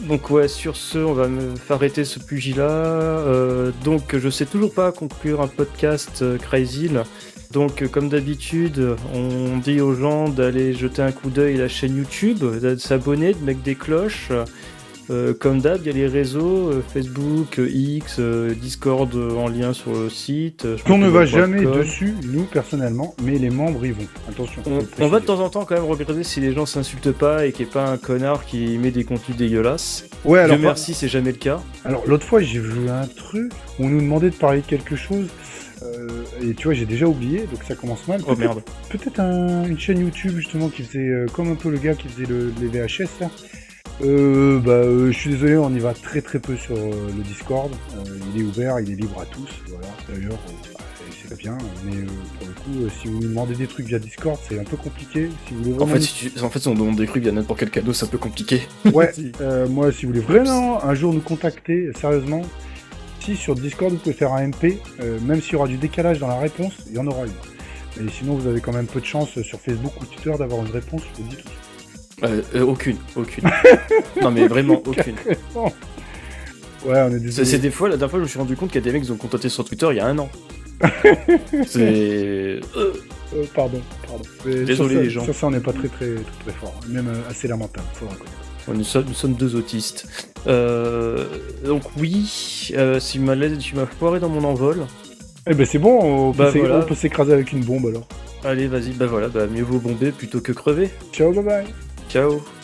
Donc ouais, sur ce, on va me faire arrêter ce pugilat. Euh, donc je sais toujours pas conclure un podcast euh, Crazy. Donc euh, comme d'habitude, on dit aux gens d'aller jeter un coup d'œil à la chaîne YouTube, de s'abonner, de mettre des cloches. Euh, comme d'hab, il y a les réseaux, euh, Facebook, euh, X, Discord en lien sur le site. On ne va jamais .com. dessus, nous, personnellement, mais les membres y vont. Attention. On, va de temps en temps quand même regarder si les gens s'insultent pas et qu'il n'y ait pas un connard qui met des contenus dégueulasses. Ouais, alors, Dieu merci, c'est jamais le cas. alors l'autre fois, j'ai vu un truc où on nous demandait de parler de quelque chose. euh, et tu vois, j'ai déjà oublié, donc ça commence mal. Oh Peut-être- merde. Peut-être un- une chaîne YouTube, justement, qui faisait euh, comme un peu le gars qui faisait le, les VHS, là. Euh, bah, euh, je suis désolé, on y va très très peu sur euh, le Discord. Euh, il est ouvert, il est libre à tous. Voilà. D'ailleurs, bah, c'est bien, mais pour le coup, si vous nous demandez des trucs via Discord, c'est un peu compliqué. Si vous voulez En fait, si tu- en fait, si on demande des trucs via n'importe quel cadeau, c'est un peu compliqué. Ouais, moi, si vous voulez vraiment un jour nous contacter, sérieusement, si sur Discord vous pouvez faire un MP, même s'il y aura du décalage dans la réponse, il y en aura une. Mais sinon, vous avez quand même peu de chance sur Facebook ou Twitter d'avoir une réponse, je vous dis tout de suite. Euh, euh, aucune, aucune. non mais vraiment aucune. Ouais, on est désolé. c'est des fois, la dernière fois, je me suis rendu compte qu'il y a des mecs qui ont contacté sur Twitter il y a un an. c'est. euh, Euh, pardon, pardon. Mais Désolé, sur ça, les gens. Sur ça, on n'est pas très très très, très fort. Même assez lamentable, faut le reconnaître. Ouais, Nous sommes, nous sommes deux autistes. Euh, donc oui, euh, si ma laisse- tu m'as foiré dans mon envol. Eh ben c'est bon, on peut Bah, s'é- voilà. on peut s'écraser avec une bombe alors. Allez, vas-y, bah voilà, bah mieux vaut bomber plutôt que crever. Ciao, bye bye. Ciao.